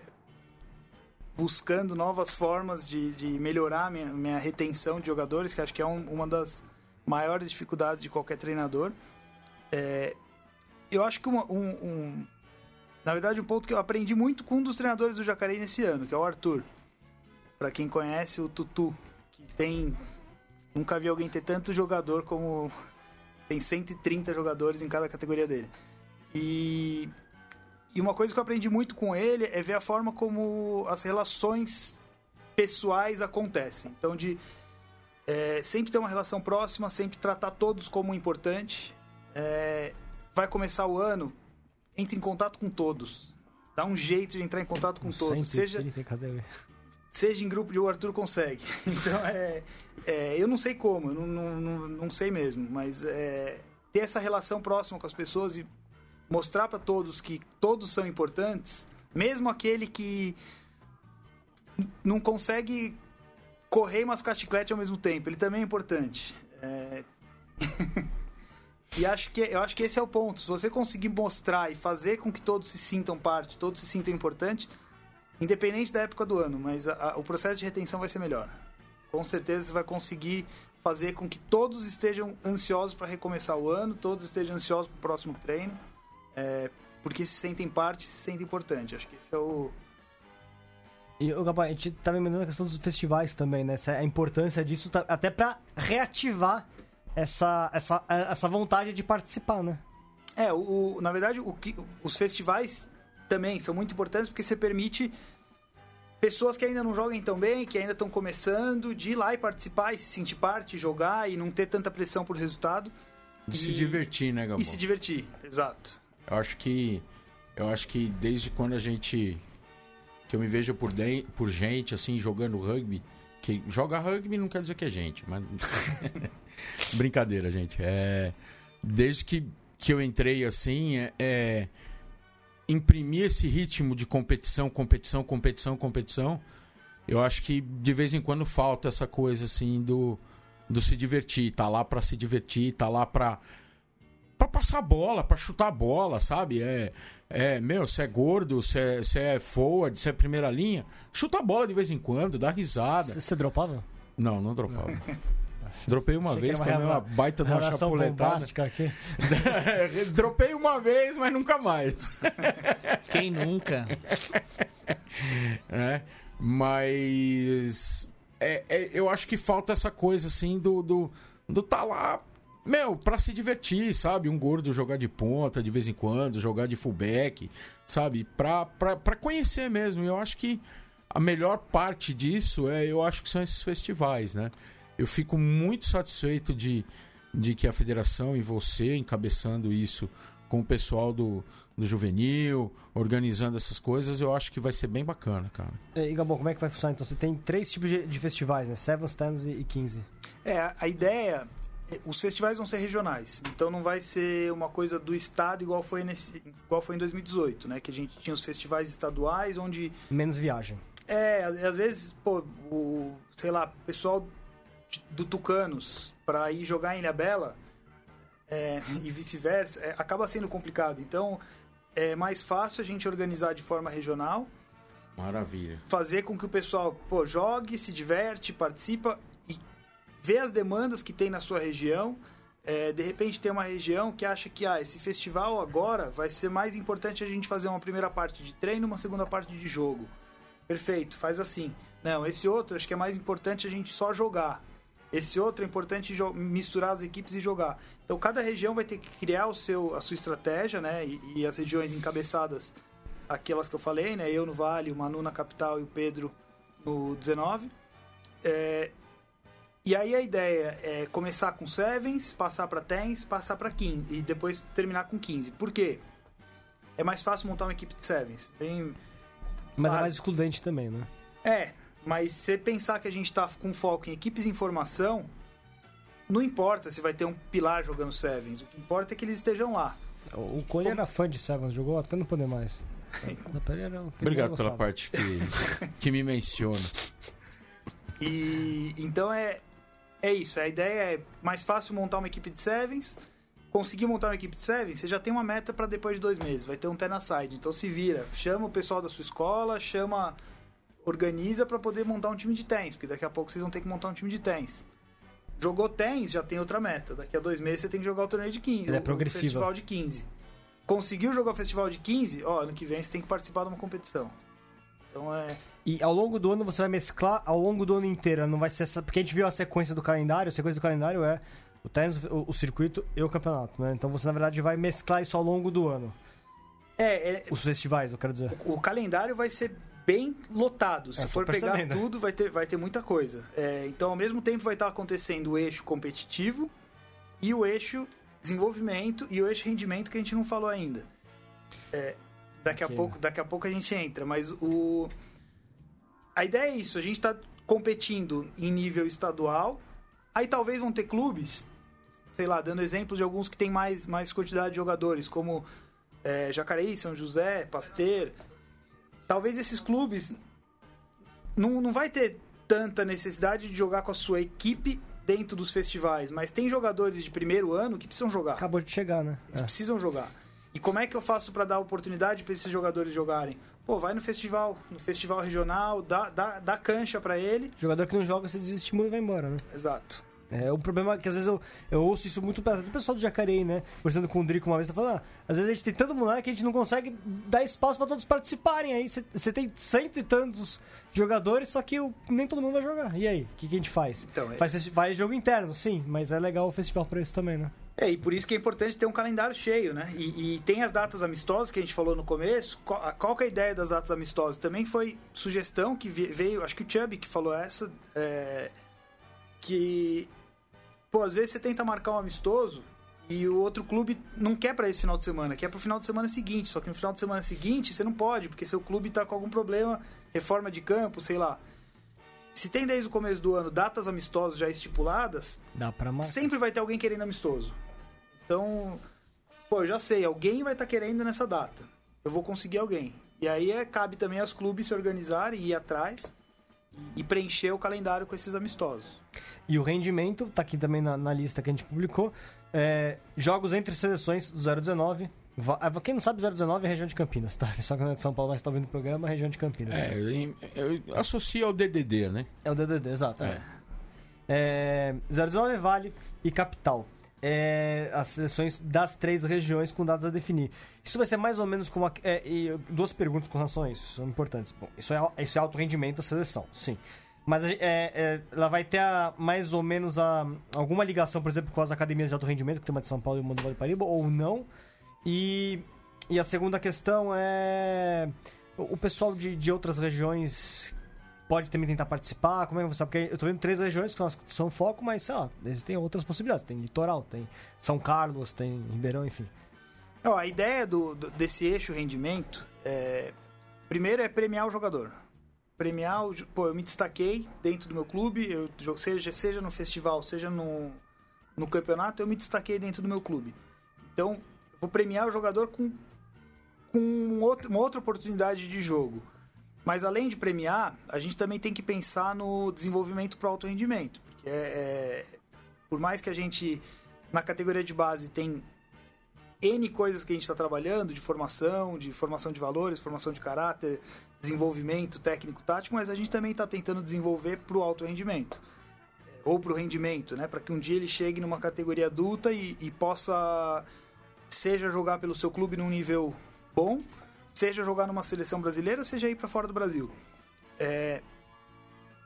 buscando novas formas de, de melhorar minha, minha retenção de jogadores, que acho que é um- uma das maiores dificuldades de qualquer treinador. É, eu acho que uma- um, um- na verdade um ponto que eu aprendi muito com um dos treinadores do Jacareí nesse ano, que é o Arthur. Para quem conhece o Tutu, que tem nunca vi alguém ter tanto jogador como tem 130 jogadores em cada categoria dele. E, e uma coisa que eu aprendi muito com ele é ver a forma como as relações pessoais acontecem. Então, de é, sempre ter uma relação próxima, sempre tratar todos como importante. É, vai começar o ano, entre em contato com todos. Dá um jeito de entrar em contato com todos. Seja, 130 categoria. Seja em grupo de o Arthur consegue. [LAUGHS] Então, é, é, eu não sei como, eu não, não, não, sei mesmo, mas é, ter essa relação próxima com as pessoas e mostrar para todos que todos são importantes, mesmo aquele que não consegue correr e mascar chiclete ao mesmo tempo, ele também é importante. É, [LAUGHS] E acho que, eu acho que esse é o ponto. Se você conseguir mostrar e fazer com que todos se sintam parte, todos se sintam importantes, independente da época do ano, mas a- a- o processo de retenção vai ser melhor. Com certeza você vai conseguir fazer com que todos estejam ansiosos para recomeçar o ano, todos estejam ansiosos para o próximo treino, é, porque se sentem parte, se sentem importante. Acho que esse é o. E, ô, Gabá, a gente tava emendando a questão dos festivais também, né? Essa- A importância disso, tá- até pra reativar essa, essa, essa vontade de participar, né? É, o, o- na verdade, o que, os festivais também são muito importantes porque você permite pessoas que ainda não jogam tão bem, que ainda estão começando, de ir lá e participar e se sentir parte, jogar e não ter tanta pressão por resultado. De se E- divertir, né, Gabão? E se divertir, exato. Eu acho que eu acho que desde quando a gente que eu me vejo por den- por gente assim jogando rugby, que joga rugby não quer dizer que é gente, mas [LAUGHS] brincadeira, gente. É desde que que eu entrei assim, é, é imprimir esse ritmo de competição, competição, competição, competição. Eu acho que de vez em quando falta essa coisa assim do do se divertir, tá lá pra se divertir, tá lá pra pra passar bola, pra chutar bola, sabe? É, é meu, você é gordo, você é, é forward, você é primeira linha, chuta a bola de vez em quando, dá risada. Você dropava? Não, não dropava. [LAUGHS] Dropei uma Achei vez, uma tomei uma baita de uma chapuletada. aqui. [LAUGHS] Dropei uma vez, mas nunca mais. [LAUGHS] Quem nunca? né? Mas é, é, eu acho que falta essa coisa assim do, do, do tá lá, meu, pra se divertir, sabe? Um gordo jogar de ponta de vez em quando, jogar de fullback, sabe? Pra, pra, pra conhecer mesmo. E eu acho que a melhor parte disso é, eu acho que são esses festivais, né? Eu fico muito satisfeito de, de que a federação e você encabeçando isso com o pessoal do, do juvenil, organizando essas coisas, eu acho que vai ser bem bacana, cara. E, Gabão, como é que vai funcionar? Então, você tem três tipos de, de festivais, né? Seven, Stands e e 15. É, a- ideia. Os festivais vão ser regionais, então não vai ser uma coisa do estado igual foi, nesse, igual foi em 2018, né? Que a gente tinha os festivais estaduais onde Menos viagem. É, às vezes, pô, o, sei lá, o pessoal do Tucanos para ir jogar em Ilhabela é, e vice-versa, é, acaba sendo complicado. Então, é mais fácil a gente organizar de forma regional, Maravilha. fazer com que o pessoal, pô, jogue, se diverte, participa e vê as demandas que tem na sua região. É, de repente tem uma região que acha que ah, esse festival agora vai ser mais importante a gente fazer uma primeira parte de treino e uma segunda parte de jogo. Perfeito, faz assim. Não, esse outro acho que é mais importante a gente só jogar. Esse outro é importante misturar as equipes e jogar. Então cada região vai ter que criar o seu, a sua estratégia, né? E, e as regiões encabeçadas, aquelas que eu falei, né? Eu no Vale, o Manu na capital e o Pedro no 19. É, E aí a ideia é começar com sevens, passar para tens, passar para 15 e depois terminar com 15. Por quê? É mais fácil montar uma equipe de sevens. Tem... Mas é mais excludente também, né? É, mas se você pensar que a gente tá com foco em equipes em formação, não importa se vai ter um pilar jogando sevens. O que importa é que eles estejam lá. O Cone era fã de Sevens, jogou até [LAUGHS] não poder mais. Obrigado pela parte que, [LAUGHS] que me menciona. E então é é isso. A ideia é mais fácil montar uma equipe de sevens. Conseguir montar uma equipe de sevens, você já tem uma meta para depois de dois meses. Vai ter um Tenaside. Então se vira, chama o pessoal da sua escola, chama, organiza para poder montar um time de tens, porque daqui a pouco vocês vão ter que montar um time de tens. Jogou tens, já tem outra meta. Daqui a dois meses você tem que jogar o torneio de 15. Ele é o- progressiva. O festival de 15. Conseguiu jogar o festival de 15, ó, ano que vem você tem que participar de uma competição. Então é. E ao longo do ano você vai mesclar ao longo do ano inteiro, não vai ser essa. Porque a gente viu a sequência do calendário, a sequência do calendário é o tênis, o, o circuito e o campeonato, né? Então você na verdade vai mesclar isso ao longo do ano. É, é Os festivais, eu quero dizer. o calendário vai ser bem lotado. Se É, for pegar percebendo. tudo, vai ter, vai ter muita coisa. É, então, ao mesmo tempo, vai estar acontecendo o eixo competitivo e o eixo desenvolvimento e o eixo rendimento que a gente não falou ainda. É, daqui, a pouco, daqui a pouco a gente entra, mas o. A ideia é isso, a gente está competindo em nível estadual. Aí talvez vão ter clubes, sei lá, dando exemplos de alguns que tem mais, mais quantidade de jogadores, como é, Jacareí, São José, Pasteiro. Talvez esses clubes não, não vai ter tanta necessidade de jogar com a sua equipe dentro dos festivais, mas tem jogadores de primeiro ano que precisam jogar. Acabou de chegar, né? Eles É. precisam jogar. E como é que eu faço para dar oportunidade para esses jogadores jogarem? Pô, vai no festival, no festival regional, dá, dá, dá cancha para ele. Jogador que não joga, você desestimula e vai embora, né? Exato. É, o problema é que às vezes eu, eu ouço isso muito do pessoal do Jacareí, né? Conversando com o Drico uma vez, tá falando, ah, às vezes a gente tem tanto moleque que a gente não consegue dar espaço pra todos participarem. Aí você- tem cento e tantos jogadores, só que nem todo mundo vai jogar. E aí, o que, que a gente faz? Então, é- faz, festi- faz jogo interno, sim, mas é legal o festival pra isso também, né? É, e por isso que é importante ter um calendário cheio, né? E, e tem as datas amistosas que a gente falou no começo. Qual, qual que é a ideia das datas amistosas? Também foi sugestão que veio, acho que o Chubby que falou essa, é, que, pô, às vezes você tenta marcar um amistoso e o outro clube não quer pra esse final de semana, quer pro final de semana seguinte. Só que no final de semana seguinte você não pode, porque seu clube tá com algum problema, reforma de campo, sei lá. Se tem desde o começo do ano datas amistosas já estipuladas, Dá marcar. sempre vai ter alguém querendo amistoso. Então, pô, eu já sei, alguém vai estar querendo nessa data. Eu vou conseguir alguém. E aí é, cabe também aos clubes se organizarem, ir atrás e preencher o calendário com esses amistosos. E o rendimento, tá aqui também na, na lista que a gente publicou. é, jogos entre seleções do 019. Va- ah, Quem não sabe, 019 é a região de Campinas, tá? [LAUGHS] Só que não é de São Paulo, mas tá ouvindo o programa, é região de Campinas. É, eu, eu associo ao DDD, né? É o DDD, exato. É. É. É, 019 Vale e Capital. É, as seleções das três regiões com dados a definir. Isso vai ser mais ou menos como. A, é, duas perguntas com relação a isso, são importantes. Bom, isso é, isso é alto rendimento da seleção, sim. Mas é, é, ela vai ter a- mais ou menos a, alguma ligação, por exemplo, com as academias de alto rendimento, que tem uma de São Paulo e uma do Vale ou não. E, e a segunda questão é. O pessoal de, de outras regiões pode também tentar participar? Como é que você? Porque eu tô vendo três regiões que são foco, mas sei lá, existem outras possibilidades. Tem litoral, tem São Carlos, tem Ribeirão, enfim. Ó, a ideia do, do- desse eixo rendimento é. Primeiro é premiar o jogador. Premiar Pô, eu me destaquei dentro do meu clube, eu, seja, seja no festival, seja no, no campeonato, eu me destaquei dentro do meu clube. Então, vou premiar o jogador com, com um outro- uma outra oportunidade de jogo. Mas além de premiar, a gente também tem que pensar no desenvolvimento para alto rendimento. Porque é, é- por mais que a gente, na categoria de base, tem N coisas que a gente está trabalhando, de formação, de formação de valores, formação de caráter, desenvolvimento técnico, tático, mas a gente também está tentando desenvolver para o alto rendimento. É, Ou para o rendimento, né? Para que um dia ele chegue numa categoria adulta e, e possa, seja jogar pelo seu clube num nível bom, seja jogar numa seleção brasileira, seja ir para fora do Brasil. É,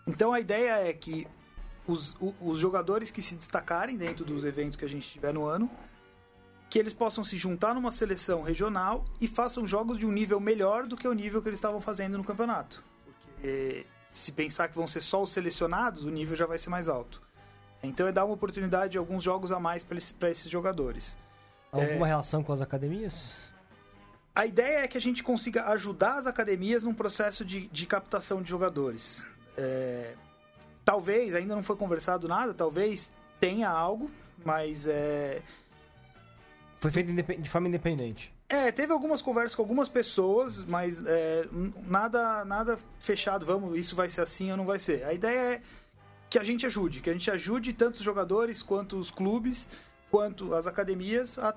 então a ideia é que os, os jogadores que se destacarem dentro dos eventos que a gente tiver no ano, que eles possam se juntar numa seleção regional e façam jogos de um nível melhor do que o nível que eles estavam fazendo no campeonato. Porque se pensar que vão ser só os selecionados, o nível já vai ser mais alto. Então é dar uma oportunidade de alguns jogos a mais para esses, esses jogadores. Alguma é... relação com as academias? A ideia é que a gente consiga ajudar as academias num processo de, de captação de jogadores. É... Talvez, ainda não foi conversado nada, talvez tenha algo, mas é. Foi feito de forma independente. É, teve algumas conversas com algumas pessoas, mas é, nada, nada fechado. Vamos, isso vai ser assim ou não vai ser. A ideia é que a gente ajude, que a gente ajude tanto os jogadores quanto os clubes, quanto as academias a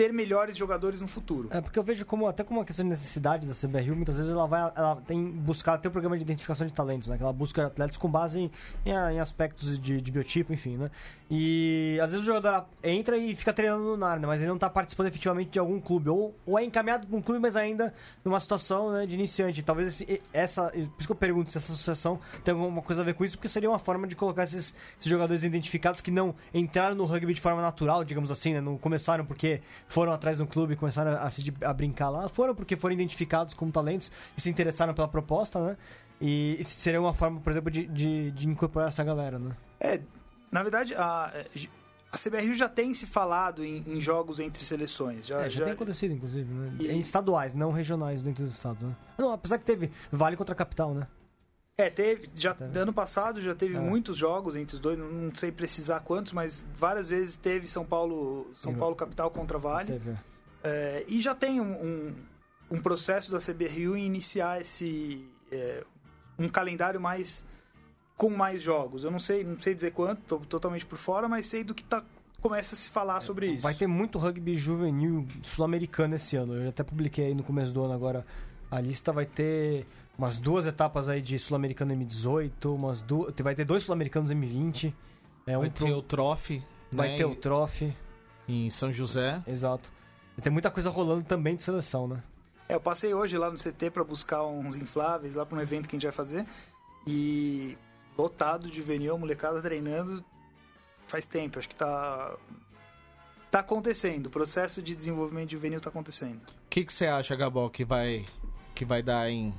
ter melhores jogadores no futuro. É, porque eu vejo como até como uma questão de necessidade da CBRU, muitas vezes ela vai ela tem buscado ter um programa de identificação de talentos, né? Que ela busca atletas com base em, em, em aspectos de, de, biotipo, enfim, né? E às vezes o jogador entra e fica treinando no NAR, né? Mas ele não está participando efetivamente de algum clube. Ou, ou é encaminhado para um clube, mas ainda numa situação né, de iniciante. Talvez esse, essa. Por isso que eu pergunto se essa associação tem alguma coisa a ver com isso, porque seria uma forma de colocar esses, esses jogadores identificados que não entraram no rugby de forma natural, digamos assim, né? Não começaram porque foram atrás de um clube e começaram a, a, a brincar lá, foram porque foram identificados como talentos e se interessaram pela proposta, né? E isso seria uma forma, por exemplo, de, de, de incorporar essa galera, né? É, na verdade, a, a CBRU já tem se falado em, em jogos entre seleções. Já, é, já, já, tem acontecido, inclusive, né? E... Em estaduais, não regionais dentro do estado, né? Não, apesar que teve Vale contra a capital, né? É, teve. Já, teve. Ano passado já teve é. muitos jogos entre os dois, não sei precisar quantos, mas várias vezes teve São Paulo, São Paulo capital contra Vale. Teve. É, e já tem um, um, um, processo da CBRU em iniciar esse é, um calendário mais com mais jogos. Eu não sei, não sei dizer quanto, estou totalmente por fora, mas sei do que tá, começa a se falar é, sobre isso. Vai ter muito rugby juvenil sul-americano esse ano. Eu até publiquei aí no começo do ano agora a lista. Vai ter umas duas etapas aí de sul-americano M18, umas duas, vai ter dois sul-americanos M20. É vai um ter pro... o Trophy. Vai né? ter o Trophy. Em São José. Exato. E tem muita coisa rolando também de seleção, né? É, eu passei hoje lá no CT para buscar uns infláveis lá para um evento que a gente vai fazer. E lotado de juvenil, molecada treinando faz tempo. Acho que tá tá acontecendo. O processo de desenvolvimento de juvenil tá acontecendo. O que que você acha, Gabol, que vai que vai dar em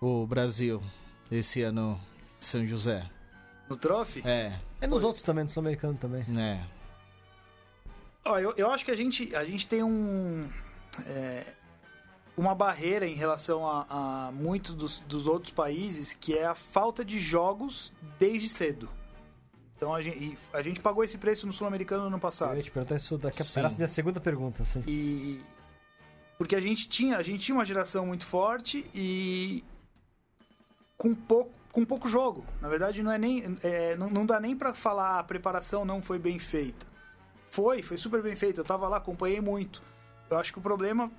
o Brasil esse ano São José? No Trophy? É. É nos outros também, no Sul-Americano também. É. Ó, eu, eu acho que a gente, a gente tem um. É, uma barreira em relação a, a muitos dos, dos, outros países, que é a falta de jogos desde cedo. Então a gente, a gente pagou esse preço no Sul-Americano no ano passado. Eu ia te perguntar isso daqui a pouco. minha segunda pergunta, sim. E. Porque a gente tinha, a gente tinha uma geração muito forte e. com pouco, com pouco jogo. Na verdade, não é nem. É, não, não dá nem para falar ah, a preparação não foi bem feita. Foi, foi super bem feita. Eu tava lá, acompanhei muito. Eu acho que o problema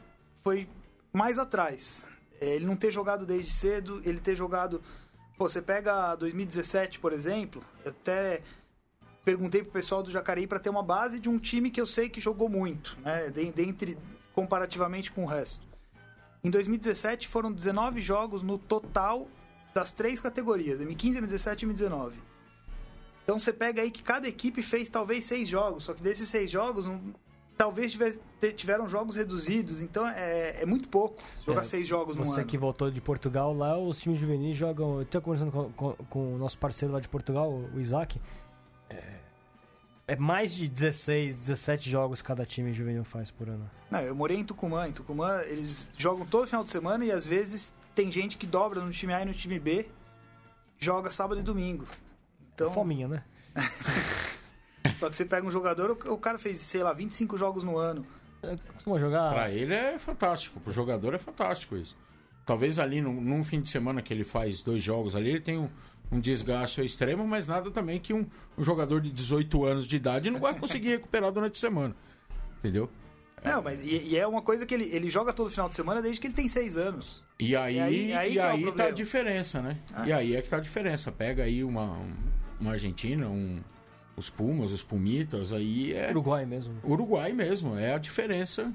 foi mais atrás. É, ele não ter jogado desde cedo, ele ter jogado. Pô, você pega 2017, por exemplo, eu até perguntei pro pessoal do Jacareí para ter uma base de um time que eu sei que jogou muito, né? Dentre, comparativamente com o resto. Em 2017 foram 19 jogos no total das três categorias, M15, M17 e M19. Então você pega aí que cada equipe fez talvez seis jogos, só que desses seis jogos, um, talvez tivesse, tiveram jogos reduzidos, então é, é muito pouco jogar é, seis jogos no ano. Você que voltou de Portugal, lá os times juvenis jogam. Eu estou conversando com, com, com, o nosso parceiro lá de Portugal, o Isaac. É, é, mais de 16, 17 jogos cada time juvenil faz por ano. Não, eu morei em Tucumã. Em Tucumã, eles jogam todo final de semana e às vezes tem gente que dobra no time A e no time B, joga sábado e domingo. Então... Fominha, né? [LAUGHS] Só que você pega um jogador, o cara fez, sei lá, 25 jogos no ano. É, costuma jogar. Pra ele é fantástico, pro jogador é fantástico isso. Talvez ali num, num fim de semana que ele faz dois jogos ali, ele tem um, um desgaste extremo, mas nada também que um, um, jogador de 18 anos de idade não vai conseguir [LAUGHS] recuperar durante a semana. Entendeu? Não, mas e, e, é uma coisa que ele, ele joga todo final de semana desde que ele tem seis anos. E aí, e aí, aí, e aí é tá a diferença, né? Ah. E aí é que tá a diferença. Pega aí uma, uma Argentina, um, os Pumas, os Pumitas, aí é. Uruguai mesmo. Uruguai mesmo, é a diferença.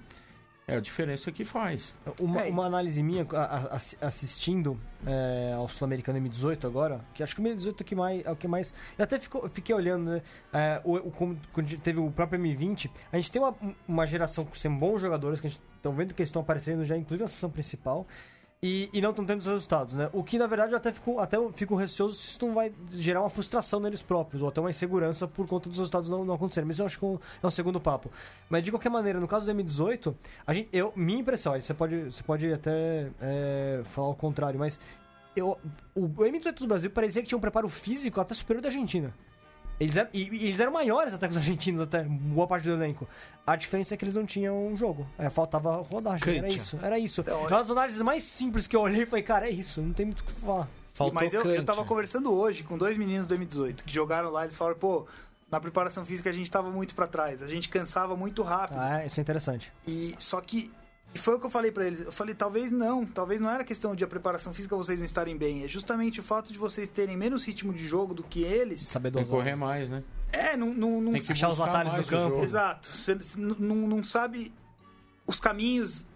É a diferença que faz. Uma, é. uma análise minha a, a, assistindo é, ao Sul-Americano M18 agora, que acho que o M18 é o que mais. É o que mais eu até fico, fiquei olhando, né? É, o, o, quando teve o próprio M20, a gente tem uma, uma geração com bons jogadores, que a gente estão vendo que eles estão aparecendo já, inclusive na sessão principal. E, e não estão tendo os resultados, né? O que, na verdade, eu até fico, até fico receoso se isso não vai gerar uma frustração neles próprios, ou até uma insegurança por conta dos resultados não, não acontecerem. Mas eu acho que é um segundo papo. Mas, de qualquer maneira, no caso do M18, a gente, eu, minha impressão, aí você pode, você pode até é, falar o contrário, mas eu, o M18 do Brasil parecia que tinha um preparo físico até superior da Argentina. Eles eram, e, e eles eram maiores até que os [LAUGHS] argentinos, até boa parte do elenco. A diferença é que eles não tinham um jogo. É, faltava rodagem. Era isso, era isso. Então, Uma das análises mais simples que eu olhei e falei, cara, é isso, não tem muito o que falar. Faltou Mas eu, eu cancha. tava conversando hoje com dois meninos do M18 que jogaram lá, eles falaram, pô, na preparação física a gente tava muito pra trás, a gente cansava muito rápido. Ah, é, isso é interessante. E só que e foi o que eu falei pra eles. Eu falei, talvez não, talvez não era questão de a preparação física vocês não estarem bem, é justamente o fato de vocês terem menos ritmo de jogo do que eles. Saber Tem que dosar. correr mais, né? É, não, não, não Tem que Achar os atalhos do campo. Exato. Você não não sabe os caminhos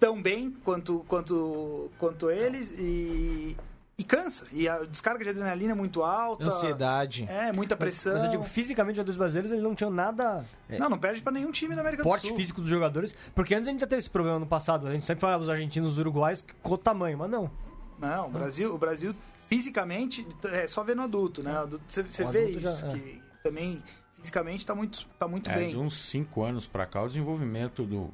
tão bem quanto, quanto, quanto eles e, e cansa. E a descarga de adrenalina é muito alta. Ansiedade. É, muita Mas, pressão. mas eu digo, fisicamente, os jogadores brasileiros eles não tinham nada. é, Não, não perde pra nenhum time da América porte do Sul. físico dos jogadores. Porque antes a gente já teve esse problema no passado. A gente sempre falava dos argentinos, dos uruguaios com o tamanho, mas não. Não, o Brasil, o Brasil fisicamente é só vendo adulto, né? Adulto, Você, vê adulto já- isso, é. que também fisicamente tá muito, tá muito É, bem. de uns 5 anos pra cá, o desenvolvimento do,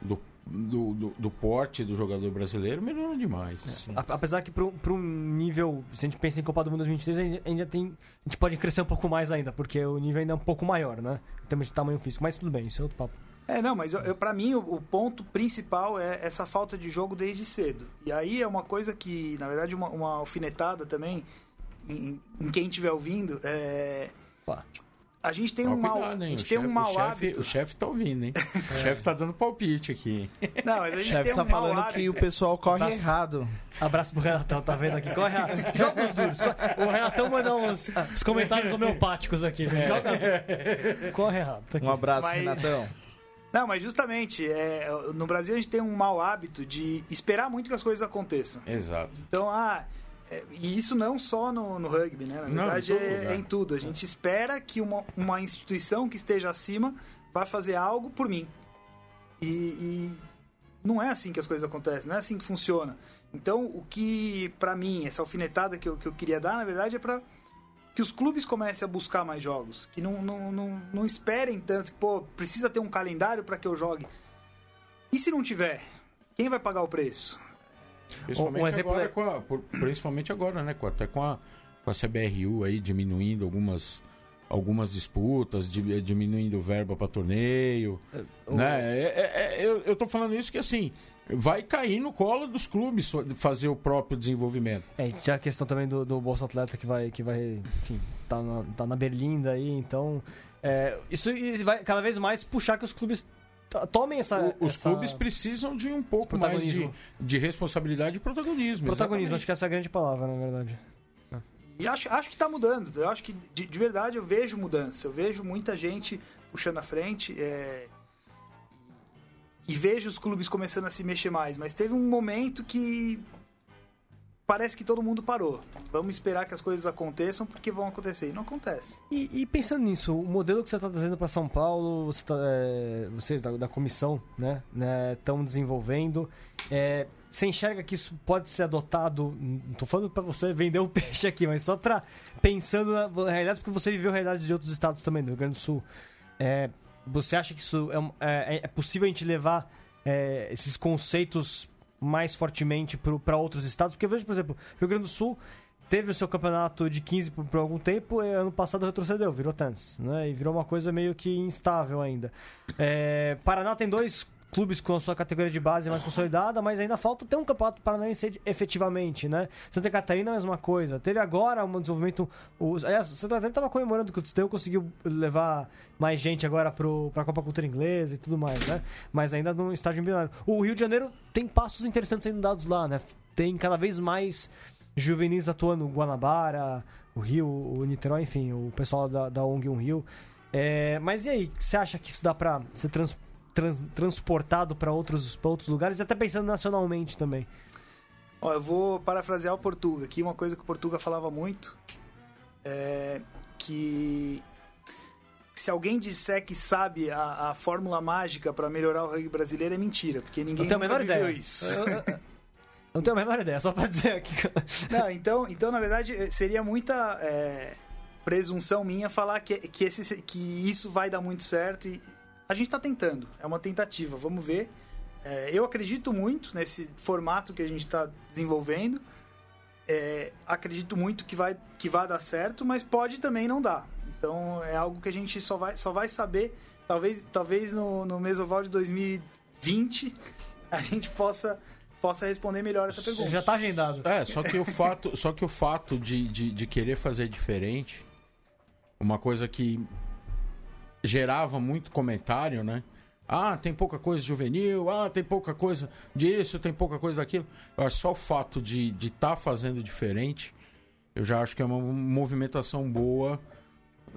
do, do, do, do porte do jogador brasileiro melhorou demais. né? Apesar que para um nível, se a gente pensa em Copa do Mundo 2023, a gente ainda tem. A gente pode crescer um pouco mais ainda, porque o nível ainda é um pouco maior, né? Em termos de tamanho físico. Mas tudo bem, isso é outro papo. É, não, mas eu, eu, pra mim o, o ponto principal é essa falta de jogo desde cedo. E aí é uma coisa que, na verdade, uma, uma alfinetada também, em, em quem estiver ouvindo, é. Pá. A gente tem Ó, um mal, cuidado, a gente O tem chefe- um mau o chefe, hábito. O chefe tá ouvindo, hein? [LAUGHS] O chefe tá dando palpite aqui. Não, mas a O gente chefe tem tá um mau falando hábito. que o pessoal corre Tá- errado. Abraço pro Renatão, tá vendo aqui? Corre a... [LAUGHS] Jogos duros. O Renatão mandou uns, uns comentários homeopáticos aqui. gente. Joga... Corre errado. Tá aqui. Um abraço, Mas- Renatão. Não, mas justamente, é, no Brasil a gente tem um mau hábito de esperar muito que as coisas aconteçam. Exato. Então, ah, é, e isso não só no, no rugby, né? Na Não, verdade, em é, é em tudo. A gente espera que uma, uma instituição que esteja acima vai fazer algo por mim. E, e não é assim que as coisas acontecem, não é assim que funciona. Então, o que, pra mim, essa alfinetada que eu, que eu queria dar, na verdade, é pra que os clubes comecem a buscar mais jogos. Que não, não, não, não esperem tanto, que, pô, precisa ter um calendário para que eu jogue. E se não tiver? Quem vai pagar o preço? Principalmente, Um exemplo agora, é- com a, por- principalmente agora, né? Com, até com a, com a CBRU aí diminuindo algumas, algumas disputas, di- diminuindo verba para torneio. Né? É, é- é- eu, eu tô falando isso que assim. Vai cair no colo dos clubes fazer o próprio desenvolvimento. É, tinha a questão também do, do Bolsa Atleta que vai, que vai enfim, tá na, tá na Berlinda aí, então. é, isso vai cada vez mais puxar que os clubes tomem essa. O- os essa- clubes precisam de um pouco mais de, de responsabilidade e protagonismo. Protagonismo, acho exatamente. que essa é a grande palavra, na verdade. E acho, acho que tá mudando. Eu acho que, de, de verdade, eu vejo mudança. Eu vejo muita gente puxando a frente. é, E vejo os clubes começando a se mexer mais. Mas teve um momento que. Parece que todo mundo parou. Vamos esperar que as coisas aconteçam porque vão acontecer. E não acontece. E, e pensando nisso, o modelo que você está trazendo para São Paulo, você tá, é, vocês da, da comissão, né, estão desenvolvendo. é, você enxerga que isso pode ser adotado? Não tô falando para você vender o [LAUGHS] peixe aqui, mas só para pensando na realidade, porque você viveu a realidade de outros estados também, do Rio Grande do Sul. É, você acha que isso é, um- é- é possível a gente levar é, esses conceitos mais fortemente para outros estados? Porque eu vejo, por exemplo, Rio Grande do Sul teve o seu campeonato de 15 por, por algum tempo e ano passado retrocedeu, virou TANS, né? E virou uma coisa meio que instável ainda. É, Paraná tem dois clubes com a sua categoria de base mais consolidada, mas ainda falta ter um campeonato paranaense efetivamente, né? Santa Catarina a mesma coisa. Teve agora um desenvolvimento... Aliás, Santa Catarina estava comemorando que o Tisteu conseguiu levar mais gente agora para a Copa Cultura Inglesa e tudo mais, né? Mas ainda num estágio embrionário. O Rio de Janeiro tem passos interessantes sendo dados lá, né? Tem cada vez mais juvenis atuando Guanabara, o Rio, o Niterói, enfim, o pessoal da, da ONG Um Rio. É, mas e aí, você acha que isso dá pra ser trans- trans- transportado para outros, pra outros lugares? E até pensando nacionalmente também. Ó, eu vou parafrasear o Portuga aqui, uma coisa que o Portuga falava muito é que se alguém disser que sabe a, a fórmula mágica para melhorar o rugby brasileiro é mentira, porque ninguém Não menor ideia. isso. Não tenho a menor ideia, só pra dizer aqui. Não, então, então na verdade, seria muita é, presunção minha falar que, que, esse, que isso vai dar muito certo. E a gente tá tentando, é uma tentativa, vamos ver. É, eu acredito muito nesse formato que a gente está desenvolvendo. É, acredito muito que vai, que vai dar certo, mas pode também não dar. Então é algo que a gente só vai, só vai saber, talvez, talvez no, no Mesoval de 2020 a gente possa possa responder melhor essa pergunta. Já tá agendado. É, só que o fato, só que o fato de, de, de querer fazer diferente, uma coisa que gerava muito comentário, né? Ah, tem pouca coisa juvenil, ah, tem pouca coisa disso, tem pouca coisa daquilo. Eu acho só o fato de estar de tá fazendo diferente, eu já acho que é uma movimentação boa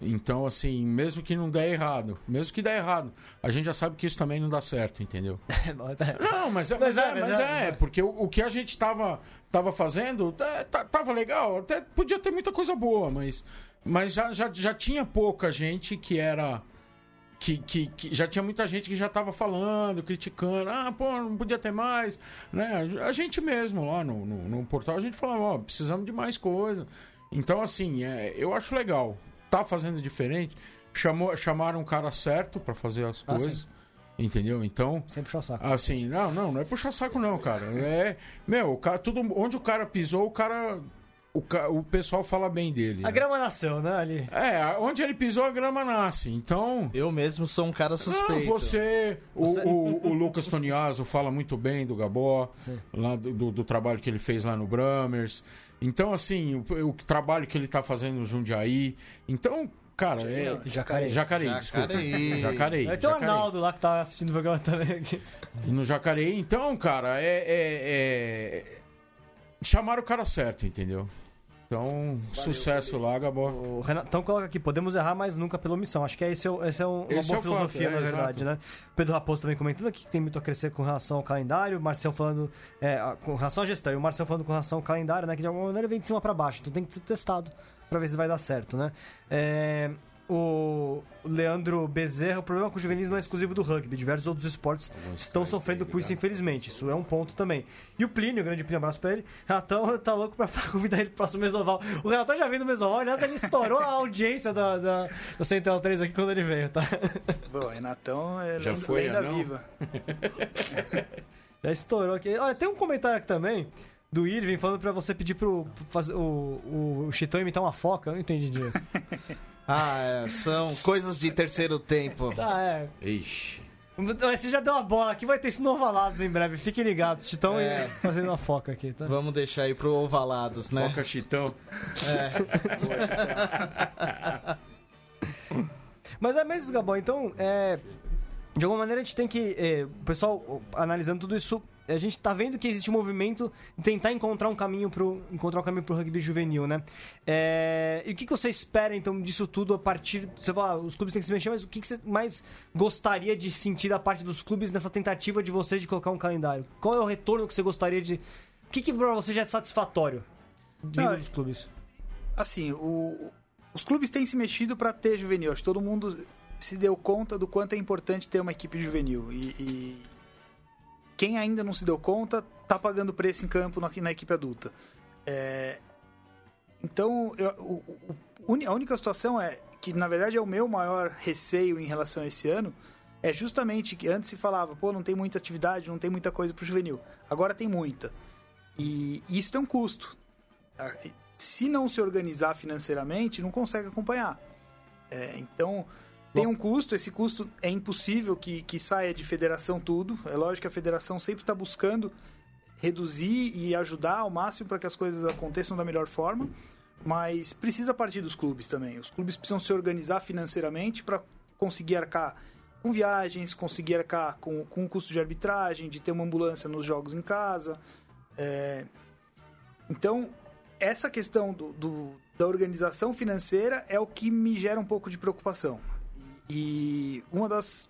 então, assim, mesmo que não der errado, mesmo que der errado, a gente já sabe que isso também não dá certo, entendeu? [LAUGHS] não, mas é, mas, é, mas é, porque o, o, que a gente tava, tava fazendo é, tava legal, até podia ter muita coisa boa, mas, mas já, já, já tinha pouca gente que era. Que, que, que, já tinha muita gente que já estava falando, criticando, ah, pô, não podia ter mais, né? A gente mesmo lá no, no, no portal, a gente falava, ó, precisamos de mais coisa. Então, assim, é, eu acho legal tá fazendo diferente. Chamou, chamaram um cara certo para fazer as ah, coisas. Sim. Entendeu? Então. Sem puxar saco. Assim, não, não, não é puxar saco, não, cara. É. Meu, o cara, tudo, onde o cara pisou, o cara. O, o pessoal fala bem dele. A né? grama nasceu, né, ali? É, onde ele pisou, a grama nasce. Então. Eu mesmo sou um cara suspeito. Não, você. O, você... o, o Lucas Toniaso fala muito bem do Gabó, Sim. lá do, do, do, trabalho que ele fez lá no Brammers. Então, assim, o, o trabalho que ele está fazendo no Jundiaí. Então, Cara, é. Jacareí. Jacareí, desculpa. Jacareí. Jacareí. Ter o Arnaldo lá que tá assistindo o programa também aqui. No Jacareí, então, cara, é, é, é. Chamaram o cara certo, entendeu? Então, Valeu, sucesso lá, Gabó. O Renatão coloca aqui, podemos errar, mas nunca pela omissão. Acho que esse é, esse é um, uma esse boa é filosofia, fato, é, na verdade, né? Pedro Raposo também comentando aqui que tem muito a crescer com relação ao calendário. O Marcel falando é, com relação à gestão. E o Marcel falando com relação ao calendário, né? Que de alguma maneira vem de cima para baixo. Então tem que ser testado para ver se vai dar certo, né? É, o Leandro Bezerra, o problema com o juvenis não é exclusivo do rugby, diversos outros esportes Alguns estão sofrendo com isso, infelizmente. Isso é um ponto também. E o Plínio, grande Plínio, abraço pra ele. Renatão tá louco pra [LAUGHS] convidar ele pro próximo Mesoval. O Renatão já veio no Mesoval, aliás, ele estourou a audiência da, da, da Central 3 aqui quando ele veio, tá? [LAUGHS] Bom, Renatão é já lenda, foi, lenda viva. [LAUGHS] já estourou aqui. Olha, tem um comentário aqui também do Irving falando pra você pedir pro, o, o, o Chitão imitar uma foca. Eu não entendi direito. [LAUGHS] Ah, é. São coisas de terceiro tempo. Tá, [LAUGHS] é. Ixi. Você já deu a bola aqui, vai ter esse no Ovalados em breve. Fiquem ligados, Chitão é. fazendo uma foca aqui, tá? Vamos deixar aí pro Ovalados, né? Foca Chitão. É. [LAUGHS] Mas é mesmo, Gabão. Então, é, de alguma maneira a gente tem que. É, o pessoal analisando tudo isso a gente tá vendo que existe um movimento de tentar encontrar um caminho pro, encontrar um caminho pro rugby juvenil, né? É, e o que, que você espera, então, disso tudo a partir... Você fala, ah, os clubes têm que se mexer, mas o que, que você mais gostaria de sentir da parte dos clubes nessa tentativa de vocês de colocar um calendário? Qual é o retorno que você gostaria de... O que, que pra você já é satisfatório vindo dos clubes? Assim, o, os clubes têm se mexido para ter juvenil. Acho que todo mundo se deu conta do quanto é importante ter uma equipe juvenil. E, e quem ainda não se deu conta tá pagando preço em campo na, na equipe adulta. É, então, eu, o, o, a única situação é que, na verdade, é o meu maior receio em relação a esse ano. É justamente que antes se falava, pô, não tem muita atividade, não tem muita coisa pro juvenil. Agora tem muita. E, e isso tem um custo. Se não se organizar financeiramente, não consegue acompanhar. É, então, tem um custo, esse custo é impossível que, que saia de federação tudo. É lógico que a federação sempre está buscando reduzir e ajudar ao máximo para que as coisas aconteçam da melhor forma, mas precisa partir dos clubes também. Os clubes precisam se organizar financeiramente para conseguir arcar com viagens, conseguir arcar com, com o custo de arbitragem, de ter uma ambulância nos jogos em casa. É... Então, essa questão do, do, da organização financeira é o que me gera um pouco de preocupação. E uma das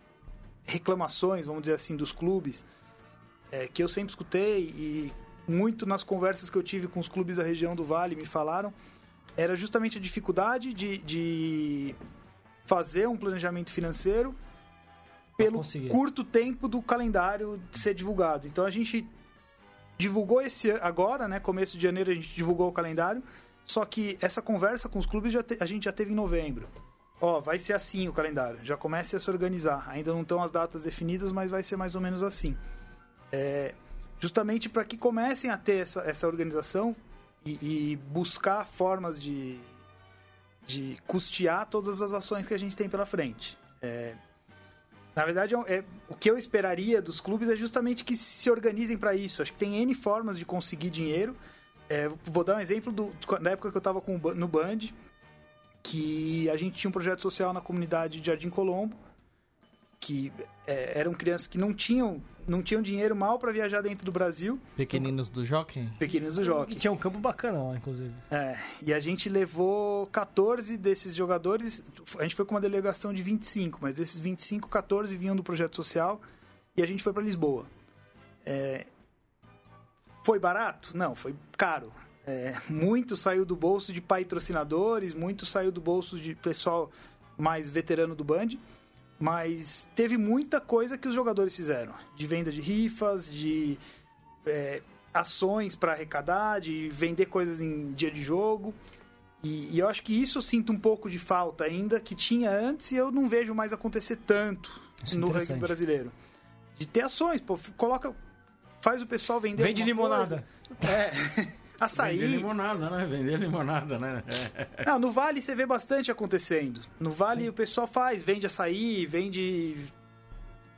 reclamações, vamos dizer assim, dos clubes, é, que eu sempre escutei e muito nas conversas que eu tive com os clubes da região do Vale me falaram, era justamente a dificuldade de, de fazer um planejamento financeiro pelo curto tempo do calendário ser divulgado. Então a gente divulgou esse agora, né? Começo de janeiro a gente divulgou o calendário. Só que essa conversa com os clubes já te, a gente já teve em novembro. Ó, vai ser assim o calendário. Já comece a se organizar. Ainda não estão as datas definidas, mas vai ser mais ou menos assim. É, justamente para que comecem a ter essa, essa organização e, e buscar formas de, de custear todas as ações que a gente tem pela frente. É, na verdade, é, o que eu esperaria dos clubes é justamente que se organizem para isso. Acho que tem N formas de conseguir dinheiro. É, vou dar um exemplo do, da época que eu estava no Band, que a gente tinha um projeto social na comunidade de Jardim Colombo, que é, eram crianças que não tinham não tinham dinheiro mal para viajar dentro do Brasil. Pequeninos do Jockey? Pequeninos do Jockey. E tinha um campo bacana lá, inclusive. É, e a gente levou 14 desses jogadores, a gente foi com uma delegação de 25, mas desses 25, 14 vinham do projeto social e a gente foi para Lisboa. É, foi barato? Não, foi caro. É, muito saiu do bolso de patrocinadores, muito saiu do bolso de pessoal mais veterano do Band. Mas teve muita coisa que os jogadores fizeram. De venda de rifas, de é, ações para arrecadar, de vender coisas em dia de jogo. E, e, eu acho que isso eu sinto um pouco de falta ainda, que tinha antes e eu não vejo mais acontecer tanto isso é no rugby brasileiro. De ter ações, pô, coloca. Faz o pessoal vender. Vende limonada. Coisa. É. [LAUGHS] Açaí. Vender limonada, né? Vender limonada, né? [LAUGHS] Não, no Vale você vê bastante acontecendo. No Vale Sim. o pessoal faz, vende açaí, vende.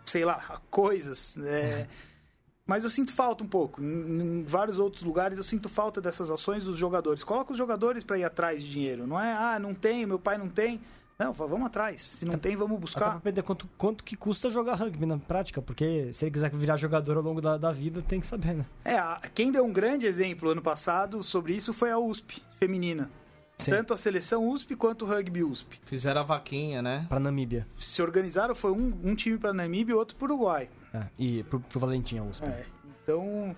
sei lá, coisas. É... [LAUGHS] Mas eu sinto falta um pouco. Em, vários outros lugares eu sinto falta dessas ações dos jogadores. Coloca os jogadores para ir atrás de dinheiro. Não é, ah, não tem, meu pai não tem. Não, vamos atrás. Se não tem, vamos buscar. Até pra perder quanto, quanto que custa jogar rugby na prática, porque se ele quiser virar jogador ao longo da, da vida, tem que saber, né? É, quem deu um grande exemplo ano passado sobre isso foi a USP feminina. Sim. Tanto a seleção USP quanto o rugby USP. Fizeram a vaquinha, né? Pra Namíbia. Se organizaram, foi um, um time pra Namíbia e outro pro Uruguai. É, e pro, pro Valentim a USP. É, então...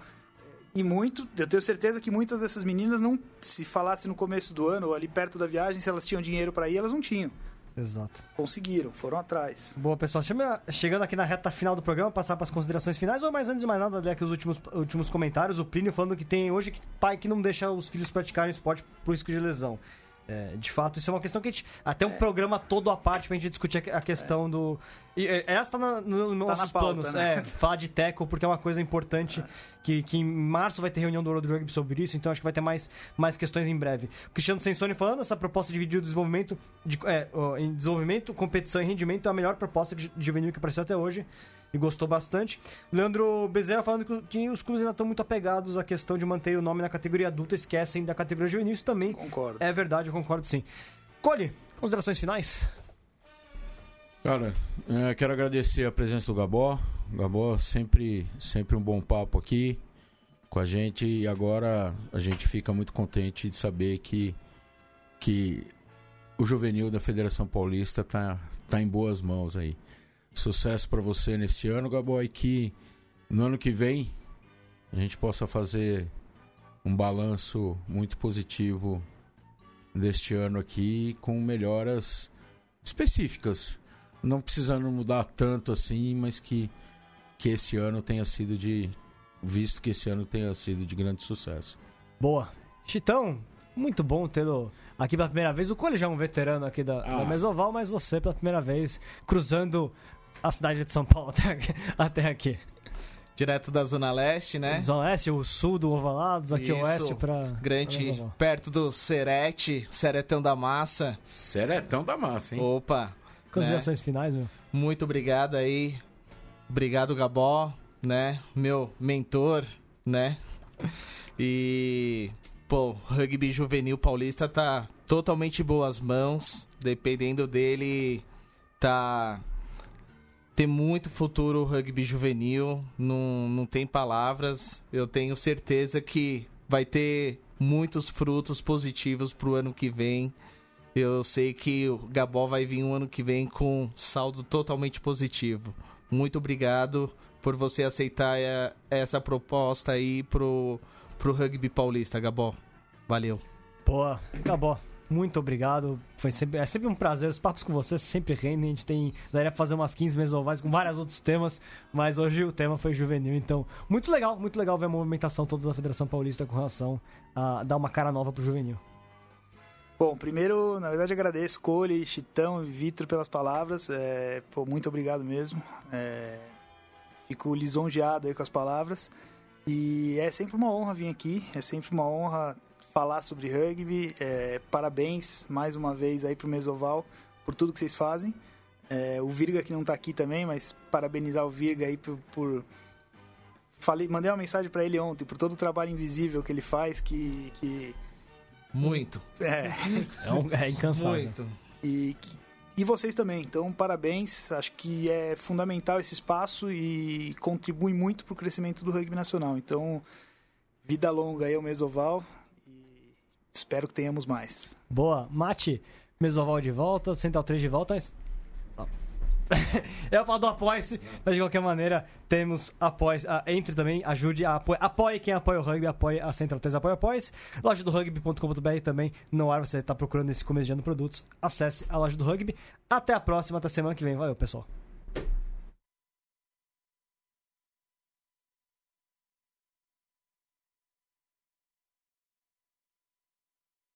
E muito, eu tenho certeza que muitas dessas meninas não, se falasse no começo do ano ou ali perto da viagem, se elas tinham dinheiro para ir, elas não tinham. Exato. Conseguiram, foram atrás. Boa, pessoal. Chegando aqui na reta final do programa, passar para as considerações finais, ou mais antes de mais nada, ler aqui os últimos, últimos comentários. O Plínio falando que tem hoje que pai que não deixa os filhos praticarem esporte por risco de lesão. É, de fato, isso é uma questão que a gente. Até um é. programa todo à parte pra gente discutir a questão é. do. E, essa tá na, nos tá nossos pauta, planos. Né? É, falar de teco, porque é uma coisa importante. Que, que em março vai ter reunião do World Rugby sobre isso, então acho que vai ter mais, mais questões em breve. O Cristiano Sensoni falando, essa proposta de dividir o desenvolvimento de, é, em desenvolvimento, competição e rendimento é a melhor proposta de juvenil que apareceu até hoje e gostou bastante. Leandro Bezerra falando que, que os clubes ainda estão muito apegados à questão de manter o nome na categoria adulta, esquecem da categoria juvenil. Isso também concordo. é verdade, eu concordo sim. Cole, considerações finais? Cara, é, quero agradecer a presença do Gabó. Gabó, sempre, sempre um bom papo aqui com a gente e agora a gente fica muito contente de saber que, que o juvenil da Federação Paulista está tá em boas mãos aí. Sucesso para você nesse ano, Gaboy, que no ano que vem a gente possa fazer um balanço muito positivo deste ano aqui com melhoras específicas, não precisando mudar tanto assim, mas que que esse ano tenha sido de visto que esse ano tenha sido de grande sucesso. Boa. Chitão, muito bom tê-lo aqui pela primeira vez. O Cole já é um veterano aqui da, ah. da Mesoval, mas você pela primeira vez cruzando a cidade de São Paulo [LAUGHS] até aqui. Até aqui. Direto da Zona Leste, né? Zona Leste, o sul do Ovalados, aqui Isso, oeste pra. Grande, pra perto do Serete, Seretão da Massa. Seretão da Massa, hein? Opa! Considerações né? finais, meu? Muito obrigado aí. Obrigado, Gabó, né? Meu mentor, né? E. Pô, rugby juvenil paulista tá totalmente boas mãos. Dependendo dele, tá tem muito futuro o rugby juvenil, não, não tem palavras. Eu tenho certeza que vai ter muitos frutos positivos pro ano que vem. Eu sei que o Gabó vai vir um ano que vem com saldo totalmente positivo. Muito obrigado por você aceitar é, essa proposta aí pro, pro rugby paulista, Gabó. Valeu. Boa, Gabó. muito obrigado. Foi sempre, é sempre um prazer. Os papos com você sempre rendem. A gente tem. Daria pra fazer umas 15 mesovais com vários outros temas, mas hoje o tema foi juvenil. Então, muito legal, muito legal ver a movimentação toda da Federação Paulista com relação a dar uma cara nova pro juvenil. Bom, primeiro, na verdade, agradeço Cole, Chitão e Vitor pelas palavras. É, pô, muito obrigado mesmo. É, fico lisonjeado aí com as palavras. E é sempre uma honra vir aqui, é sempre uma honra falar sobre rugby. É, parabéns mais uma vez aí pro Mesoval por tudo que vocês fazem. É, o Virga que não tá aqui também, mas parabenizar o Virga aí por, por... Falei, mandei uma mensagem para ele ontem por todo o trabalho invisível que ele faz, que, que Muito. é, É, um, é incansável. Muito. e, e vocês também. Então, parabéns. Acho que é fundamental esse espaço e contribui muito para o crescimento do rugby nacional. Então, vida longa aí ao Mesoval e espero que tenhamos mais. Boa. Mate, Mesoval de volta, Central 3 de volta, mas. [LAUGHS] Eu falar do Apoia-se, mas de qualquer maneira, temos apoia ah, Entre também, ajude a apoia. Apoie quem apoia o rugby, apoie a Central 3, apoia Apoia-se. Loja do rugby.com.br também, no ar você está procurando esse começo de ano produtos. Acesse a loja do rugby. Até a próxima, até semana que vem. Valeu, pessoal.